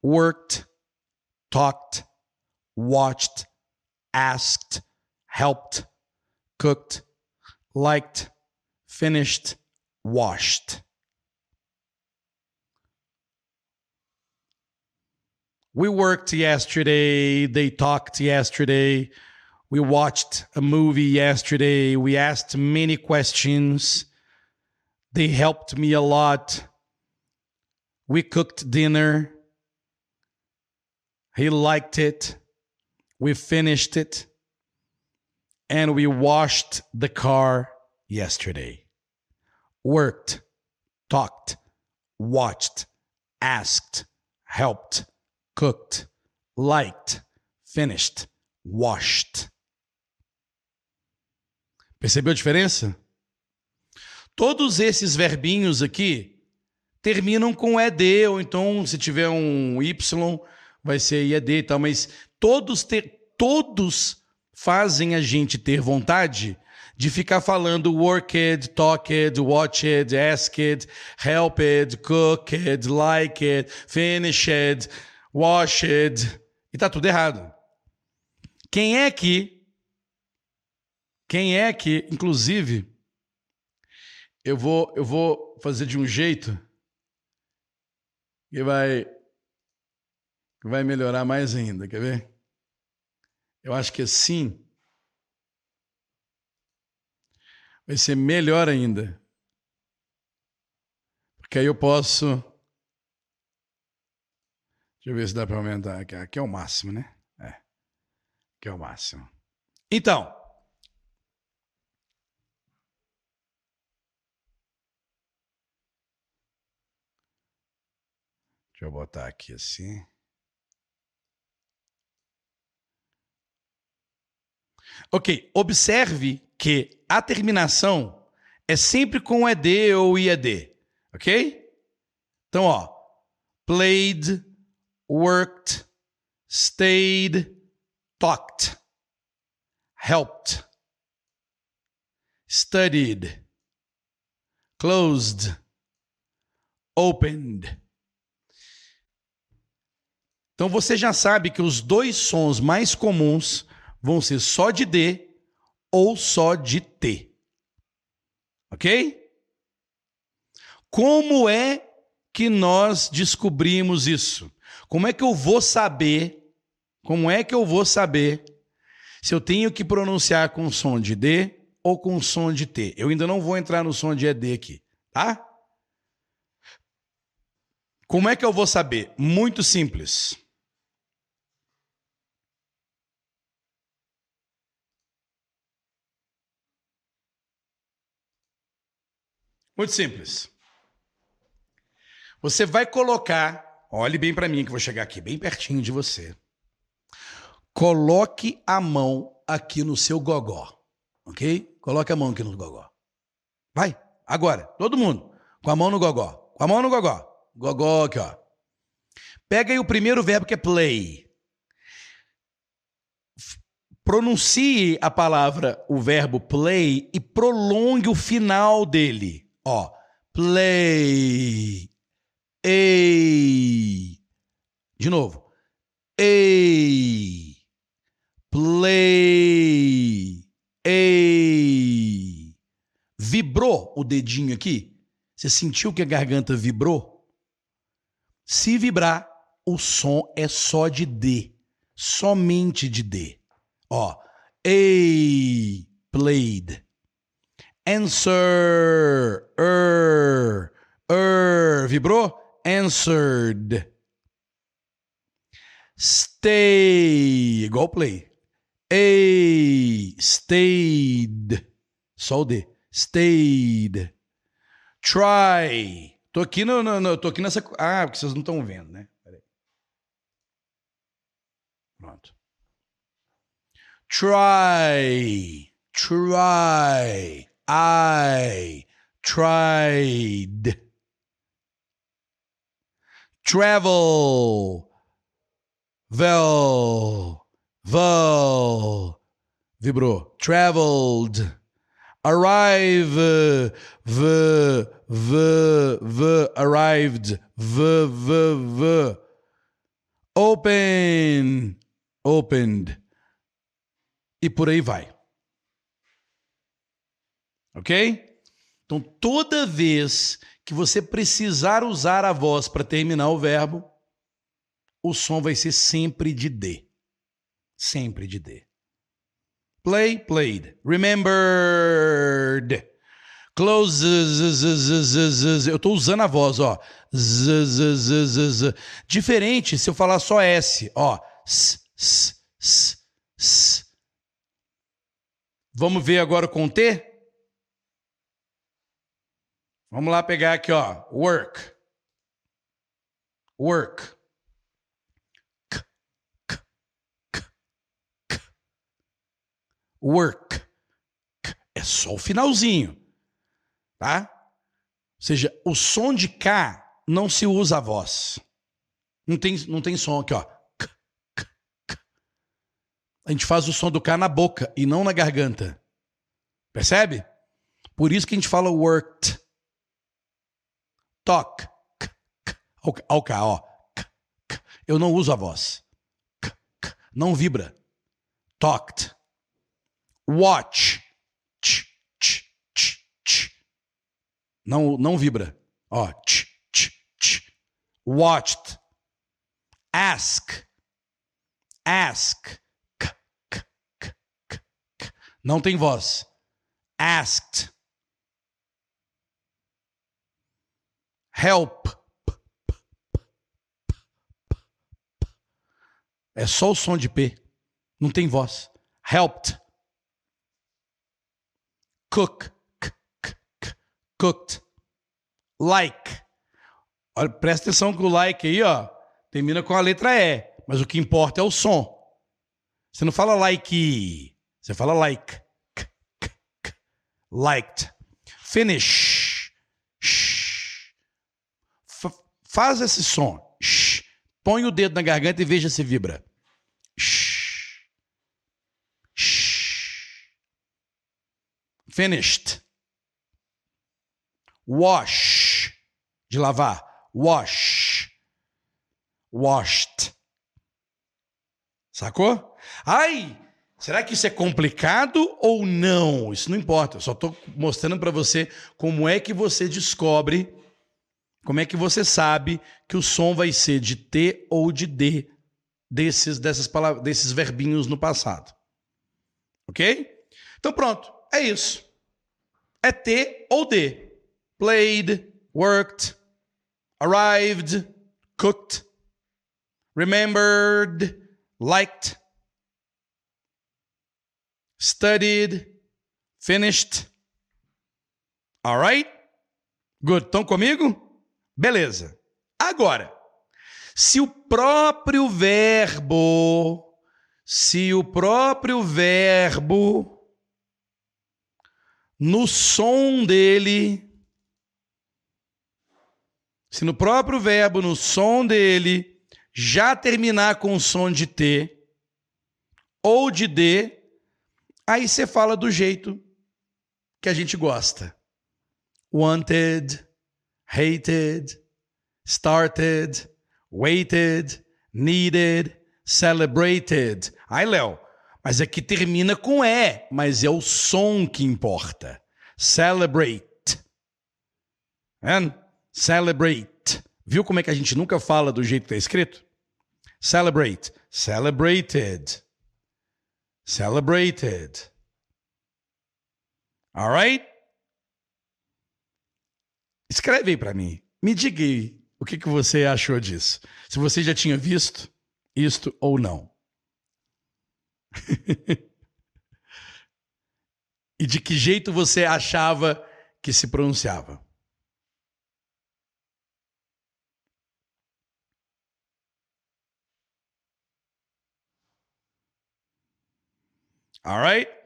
Worked, talked, watched, asked, helped, cooked, liked, finished, washed. We worked yesterday. They talked yesterday. We watched a movie yesterday. We asked many questions. They helped me a lot. We cooked dinner. He liked it. We finished it. And we washed the car yesterday. Worked, talked, watched, asked, helped, cooked, liked, finished, washed. Percebeu a diferença? Todos esses verbinhos aqui terminam com ed, ou então, se tiver um y, vai ser ied e tal, mas todos, ter, todos fazem a gente ter vontade de ficar falando worked, talked, watched, asked, helped, cooked, liked, finished, washed. E tá tudo errado. Quem é que. Quem é que, inclusive, eu vou, eu vou fazer de um jeito que vai, que vai melhorar mais ainda, quer ver? Eu acho que assim vai ser melhor ainda. Porque aí eu posso. Deixa eu ver se dá para aumentar aqui. Aqui é o máximo, né? É. Aqui é o máximo. Então. Deixa eu botar aqui assim. Ok, observe que a terminação é sempre com ED ou IED, ok? Então, ó, played, worked, stayed, talked, helped, studied, closed, opened. Então você já sabe que os dois sons mais comuns vão ser só de D ou só de T. Ok? Como é que nós descobrimos isso? Como é que eu vou saber? Como é que eu vou saber se eu tenho que pronunciar com som de D ou com som de T? Eu ainda não vou entrar no som de ED aqui, tá? Como é que eu vou saber? Muito simples. Muito simples. Você vai colocar, olhe bem para mim que vou chegar aqui bem pertinho de você. Coloque a mão aqui no seu gogó, ok? Coloque a mão aqui no gogó. Vai, agora, todo mundo, com a mão no gogó, com a mão no gogó, gogó aqui, ó. Pega aí o primeiro verbo que é play. Pronuncie a palavra, o verbo play e prolongue o final dele. Ó, play. Ei. De novo. Ei. Play. Ei. Vibrou o dedinho aqui? Você sentiu que a garganta vibrou? Se vibrar, o som é só de D. Somente de D. Ó. Ei. Played. Answer. Er. Er. Vibrou? Answered. Stay. Igual play. A. Stayed. Só o D. Stayed. Try. Tô aqui no, no, no, tô aqui nessa. Ah, porque vocês não estão vendo, né? Peraí. Pronto. Try. Try. I tried. Travel. Vel. Vel. Vibrou. Traveled. Arrive. V. V. V. Arrived. V. V. V. Open. Opened. E por aí vai. Ok? Então, toda vez que você precisar usar a voz para terminar o verbo, o som vai ser sempre de D. Sempre de D. Play, played. Remembered. Close. Eu tô usando a voz, ó. Diferente se eu falar só S, ó. Vamos ver agora com T? Vamos lá pegar aqui, ó. Work. Work. Work. É só o finalzinho tá? Ou seja, o som de K não se usa a voz. Não tem, não tem som aqui, ó. A gente faz o som do K na boca e não na garganta. Percebe? Por isso que a gente fala worked. Talk. Olha o K, ó. Eu não uso a voz. Não vibra. Talked. Watch. Não, não vibra. Ó, tch, tch, tch. Watched. Ask. Ask. Não tem voz. Asked. Help. É só o som de P. Não tem voz. Helped. Cook cooked. Like. Olha, presta atenção que o like aí, ó, termina com a letra E, mas o que importa é o som. Você não fala like, você fala like. Liked. Finish. Faz esse som. Põe o dedo na garganta e veja se vibra. Finished. Wash, de lavar. Wash. Washed. Sacou? Ai, será que isso é complicado ou não? Isso não importa. Eu só estou mostrando para você como é que você descobre, como é que você sabe que o som vai ser de T ou de D desses, dessas palavras, desses verbinhos no passado. Ok? Então pronto, é isso. É T ou D played, worked, arrived, cooked, remembered, liked, studied, finished. All right? Good. Estão comigo? Beleza. Agora, se o próprio verbo, se o próprio verbo, no som dele, se no próprio verbo, no som dele, já terminar com o som de T ou de D, aí você fala do jeito que a gente gosta. Wanted, hated, started, waited, needed, celebrated. Ai, Léo, mas aqui termina com E, mas é o som que importa. Celebrate. And Celebrate. Viu como é que a gente nunca fala do jeito que está escrito? Celebrate. Celebrated. Celebrated. Alright? Escreve aí para mim. Me diga aí o que, que você achou disso. Se você já tinha visto isto ou não. e de que jeito você achava que se pronunciava. All right?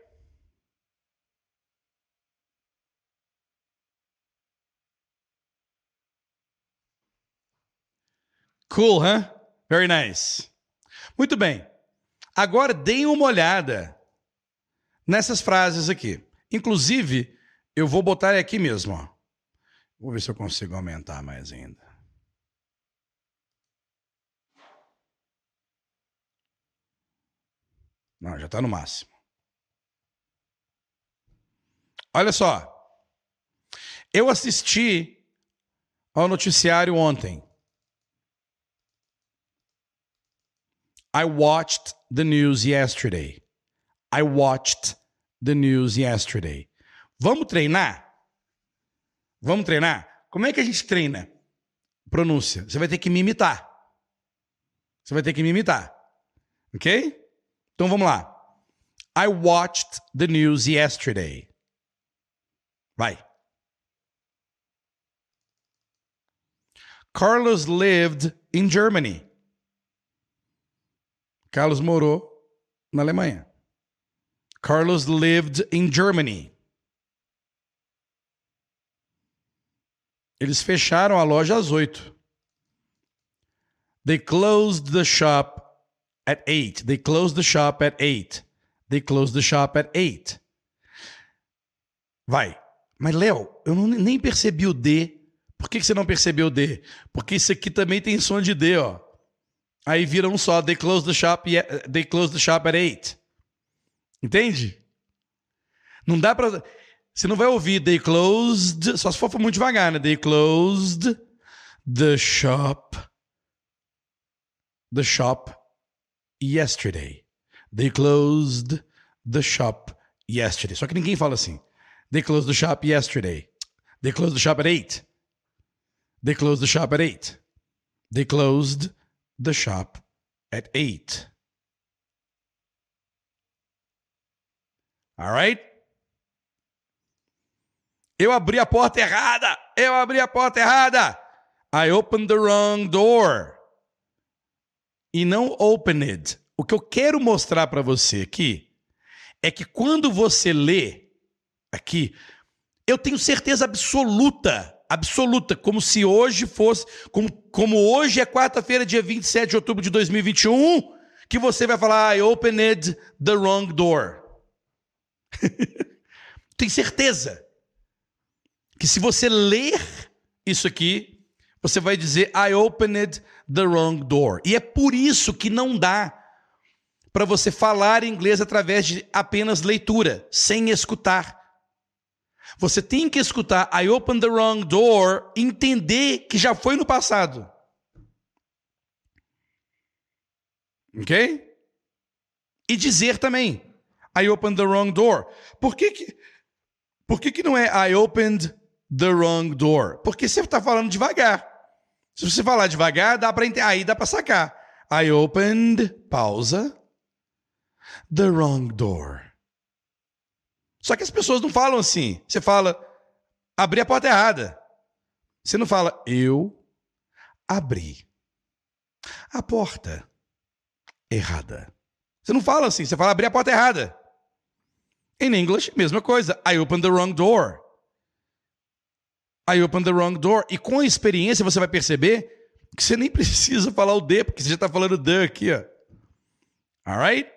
Cool, huh? Very nice. Muito bem. Agora deem uma olhada nessas frases aqui. Inclusive, eu vou botar aqui mesmo. Ó. Vou ver se eu consigo aumentar mais ainda. Não, já está no máximo. Olha só. Eu assisti ao noticiário ontem. I watched the news yesterday. I watched the news yesterday. Vamos treinar? Vamos treinar? Como é que a gente treina? Pronúncia. Você vai ter que me imitar. Você vai ter que me imitar. Ok? Então vamos lá. I watched the news yesterday. Vai. Carlos lived in Germany. Carlos morou na Alemanha. Carlos lived in Germany. Eles fecharam a loja às oito. They closed the shop at eight. They closed the shop at eight. They closed the shop at eight. Vai. Mas, Léo, eu não, nem percebi o D. Por que, que você não percebeu o D? Porque isso aqui também tem som de D, ó. Aí vira um só. They closed the shop, they closed the shop at eight. Entende? Não dá pra. Você não vai ouvir they closed, só se for muito devagar, né? They closed the shop. The shop yesterday. They closed the shop yesterday. Só que ninguém fala assim. They closed the shop yesterday. They closed the shop at 8. They closed the shop at 8. They closed the shop at 8. All right? Eu abri a porta errada. Eu abri a porta errada. I opened the wrong door. E não opened. O que eu quero mostrar para você aqui é que quando você lê aqui, eu tenho certeza absoluta, absoluta, como se hoje fosse, como, como hoje é quarta-feira, dia 27 de outubro de 2021, que você vai falar I opened the wrong door. Tem certeza que se você ler isso aqui, você vai dizer I opened the wrong door. E é por isso que não dá para você falar inglês através de apenas leitura, sem escutar. Você tem que escutar I opened the wrong door, entender que já foi no passado. OK? E dizer também I opened the wrong door. Por que que, por que, que não é I opened the wrong door? Porque você está falando devagar. Se você falar devagar, dá para aí dá para sacar. I opened, pausa, the wrong door. Só que as pessoas não falam assim. Você fala, abri a porta errada. Você não fala, eu abri a porta errada. Você não fala assim, você fala, abri a porta errada. In English, mesma coisa. I opened the wrong door. I opened the wrong door. E com a experiência você vai perceber que você nem precisa falar o D, porque você já está falando the aqui, ó. Alright?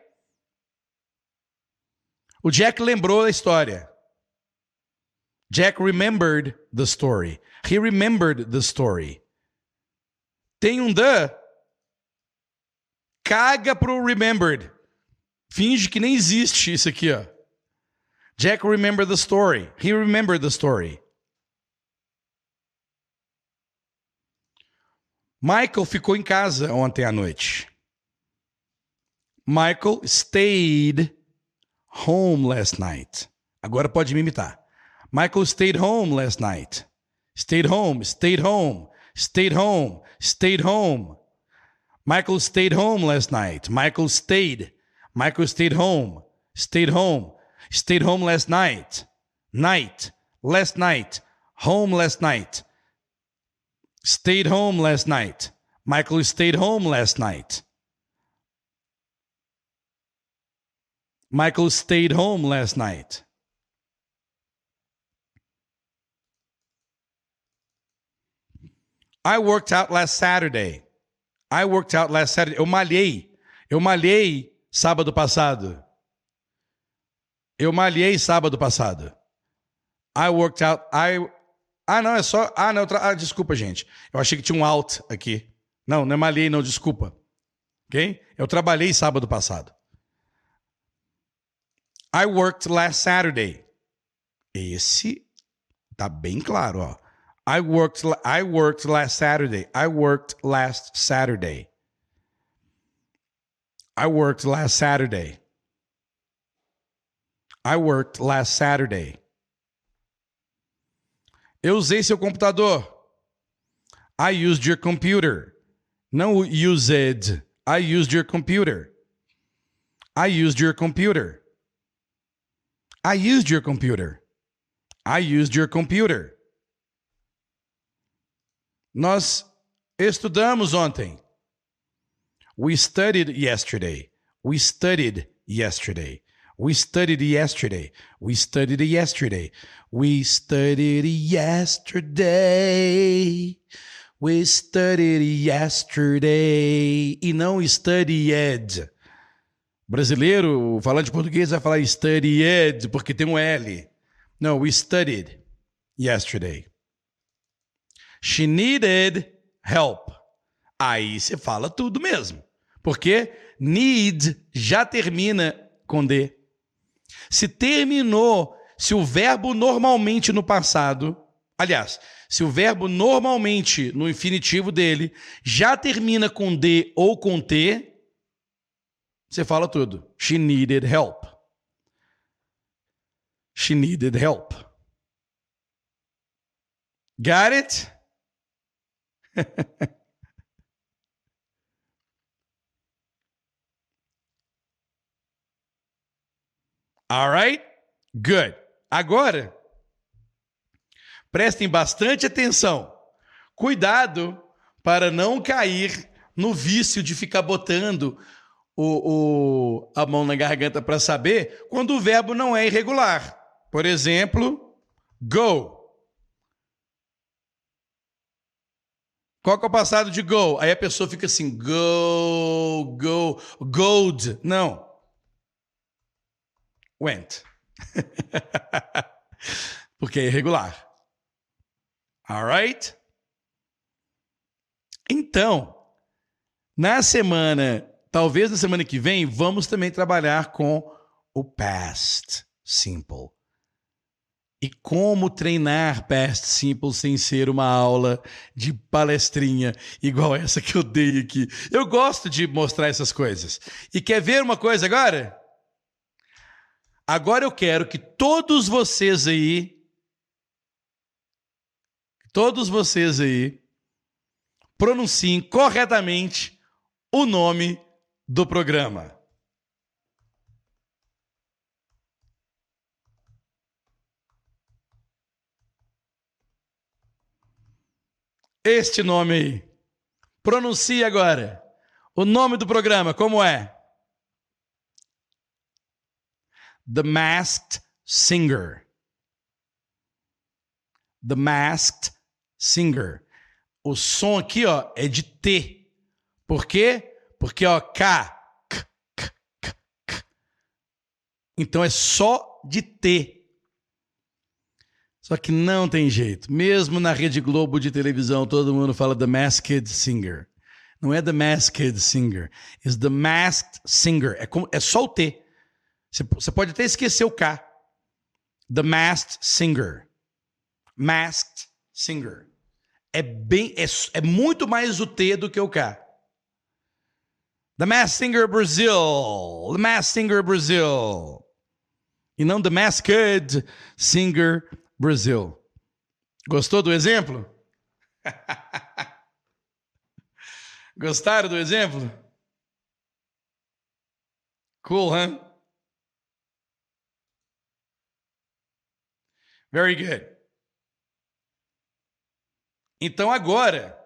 O Jack lembrou da história. Jack remembered the story. He remembered the story. Tem um the. Caga pro remembered. Finge que nem existe isso aqui, ó. Jack remembered the story. He remembered the story. Michael ficou em casa ontem à noite. Michael stayed home last night. Agora pode me imitar. Michael stayed home last night. Stayed home, stayed home, stayed home, stayed home. Michael stayed home last night. Michael stayed. Michael stayed home. Stayed home. Stayed home last night. Night. Last night. Home last night. Stayed home last night. Michael stayed home last night. Michael stayed home last night. I worked out last Saturday. I worked out last Saturday. Eu malhei. Eu malhei sábado passado. Eu malhei sábado passado. I worked out. I. Ah, não, é só. Ah, não. Tra... Ah, desculpa, gente. Eu achei que tinha um out aqui. Não, não é malhei, não, desculpa. Ok? Eu trabalhei sábado passado. I worked last Saturday. Esse tá bem claro, ó. I worked I worked last Saturday. I worked last Saturday. I worked last Saturday. I worked last Saturday. Eu usei seu computador. I used your computer. Não used. I used your computer. I used your computer. I used your computer. I used your computer. Nós estudamos ontem. We studied yesterday. We studied yesterday. We studied yesterday. We studied yesterday. We studied yesterday. We studied yesterday. E não studied. Brasileiro, falante português, vai falar studied, porque tem um L. Não, we studied yesterday. She needed help. Aí você fala tudo mesmo. Porque need já termina com D. Se terminou, se o verbo normalmente no passado, aliás, se o verbo normalmente no infinitivo dele já termina com D ou com T, você fala tudo. She needed help. She needed help. Got it? All right? Good. Agora, prestem bastante atenção. Cuidado para não cair no vício de ficar botando o, o, a mão na garganta para saber quando o verbo não é irregular. Por exemplo, go. Qual que é o passado de go? Aí a pessoa fica assim, go, go, gold. Não. Went. Porque é irregular. Alright? Então, na semana, talvez na semana que vem, vamos também trabalhar com o past simple. E como treinar past simple sem ser uma aula de palestrinha igual essa que eu dei aqui. Eu gosto de mostrar essas coisas. E quer ver uma coisa agora? Agora eu quero que todos vocês aí, todos vocês aí, pronunciem corretamente o nome do programa. este nome aí. Pronuncie agora. O nome do programa, como é? The Masked Singer. The Masked Singer. O som aqui, ó, é de T. Por quê? Porque, ó, K. K, K, K, K. Então é só de T. Só que não tem jeito. Mesmo na Rede Globo de televisão, todo mundo fala The Masked Singer. Não é The Masked Singer. É The Masked Singer. É, é só o T. Você pode até esquecer o K. The Masked Singer. Masked Singer. É, bem, é, é muito mais o T do que o K. The Masked Singer Brazil. The Masked Singer Brazil. E não The Masked Singer Brasil. Gostou do exemplo? Gostaram do exemplo? Cool, huh? Very good. Então agora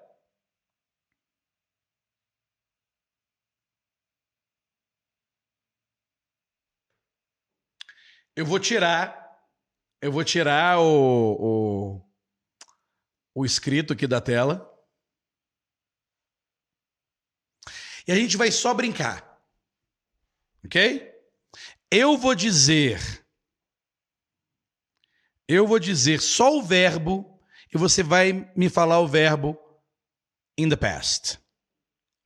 eu vou tirar eu vou tirar o, o, o escrito aqui da tela. E a gente vai só brincar. Ok? Eu vou dizer. Eu vou dizer só o verbo e você vai me falar o verbo in the past.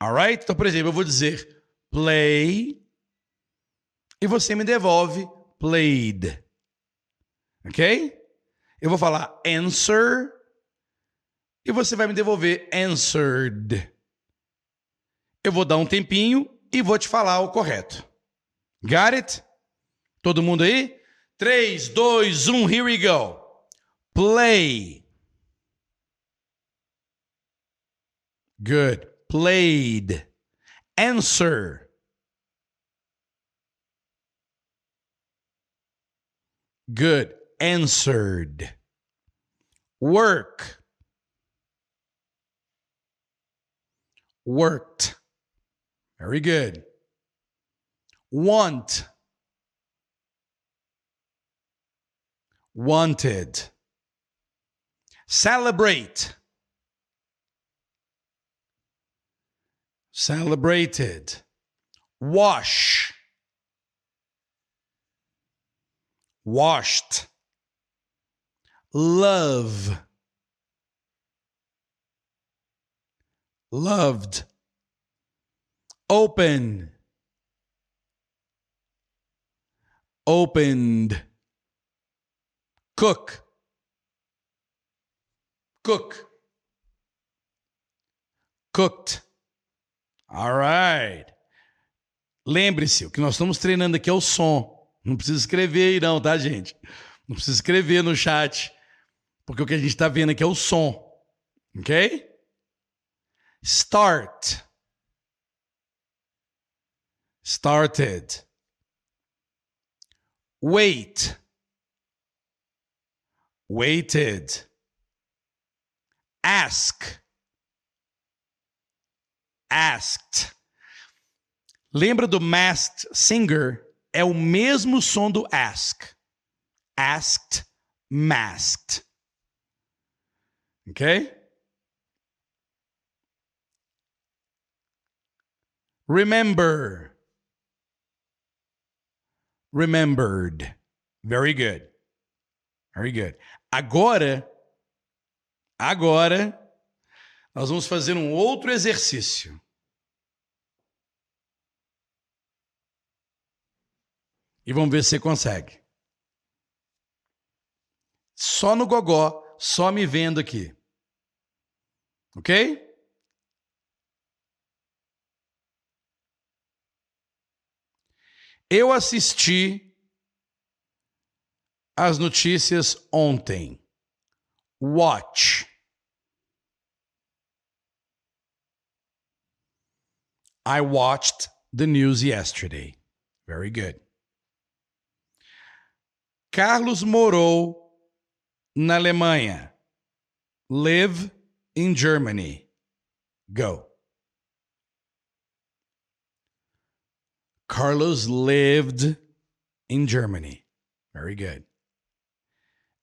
Alright? Então, por exemplo, eu vou dizer play e você me devolve played. Ok? Eu vou falar answer e você vai me devolver answered. Eu vou dar um tempinho e vou te falar o correto. Got it? Todo mundo aí? 3, 2, 1, here we go. Play. Good. Played. Answer. Good. Answered. Work. Worked. Very good. Want. Wanted. Celebrate. Celebrated. Wash. Washed. Love. Loved. Open. Opened. Cook. Cook. Cooked. All right. Lembre-se, o que nós estamos treinando aqui é o som. Não precisa escrever aí, não, tá, gente? Não precisa escrever no chat. Porque o que a gente está vendo aqui é o som. Ok? Start. Started. Wait. Waited. Ask. Asked. Lembra do masked singer? É o mesmo som do ask. Asked, masked. Ok? Remember. Remembered. Very good. Very good. Agora, agora, nós vamos fazer um outro exercício. E vamos ver se você consegue. Só no gogó, só me vendo aqui. Ok? Eu assisti as notícias ontem. Watch. I watched the news yesterday. Very good. Carlos morou na Alemanha. Live in Germany. Go. Carlos lived in Germany. Very good.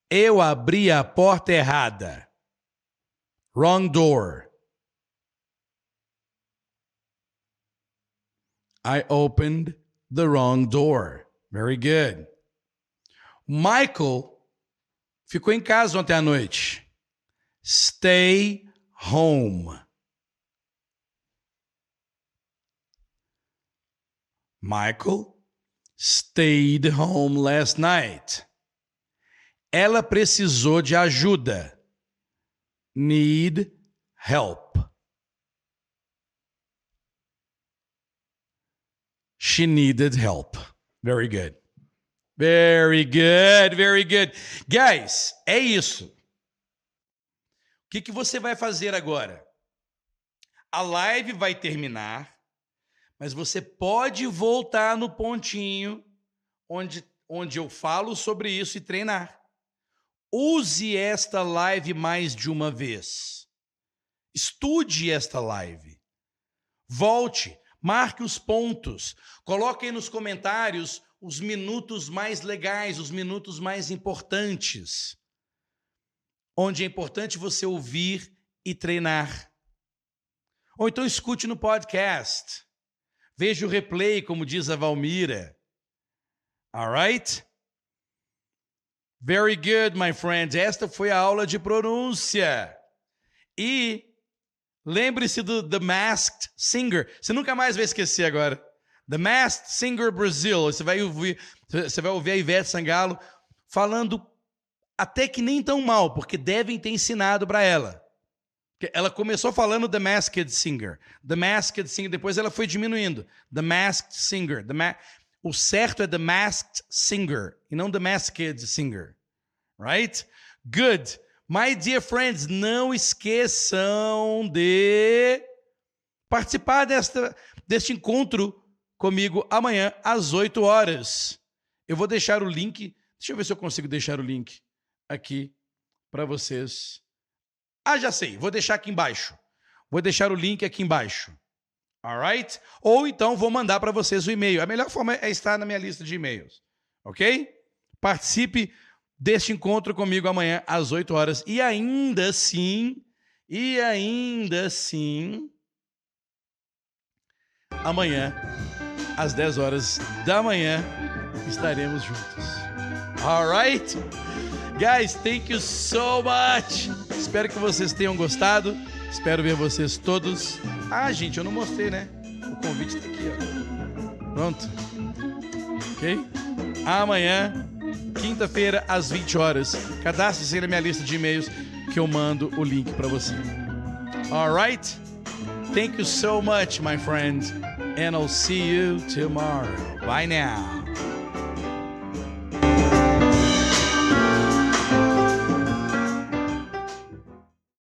Eu abri a porta errada. Wrong door. I opened the wrong door. Very good. Michael ficou em casa ontem à noite. Stay home. Michael stayed home last night. Ela precisou de ajuda. Need help. She needed help. Very good. Very good, very good. Guys, é isso. O que, que você vai fazer agora? A live vai terminar mas você pode voltar no pontinho onde, onde eu falo sobre isso e treinar. Use esta live mais de uma vez. Estude esta live. Volte, marque os pontos. Coloque aí nos comentários os minutos mais legais, os minutos mais importantes. Onde é importante você ouvir e treinar. Ou então escute no podcast. Veja o replay, como diz a Valmira. All right? Very good, my friends. Esta foi a aula de pronúncia. E lembre-se do The Masked Singer. Você nunca mais vai esquecer agora. The Masked Singer Brazil. Você vai ouvir, você vai ouvir a Ivete Sangalo falando até que nem tão mal, porque devem ter ensinado para ela. Ela começou falando The Masked Singer. The Masked Singer, depois ela foi diminuindo. The Masked Singer. The Ma o certo é The Masked Singer e não The Masked Singer. Right? Good. My dear friends, não esqueçam de participar desta, deste encontro comigo amanhã às 8 horas. Eu vou deixar o link. Deixa eu ver se eu consigo deixar o link aqui para vocês. Ah, já sei. Vou deixar aqui embaixo. Vou deixar o link aqui embaixo. Alright? Ou então vou mandar para vocês o e-mail. A melhor forma é estar na minha lista de e-mails. Ok? Participe deste encontro comigo amanhã às 8 horas. E ainda assim, e ainda assim, amanhã, às 10 horas da manhã, estaremos juntos. Alright? Guys, thank you so much. Espero que vocês tenham gostado. Espero ver vocês todos. Ah, gente, eu não mostrei, né? O convite tá aqui, ó. Pronto. Ok? Amanhã quinta-feira, às 20 horas. Cadastre-se na minha lista de e-mails que eu mando o link para você. Alright? Thank you so much, my friends, And I'll see you tomorrow. Bye now.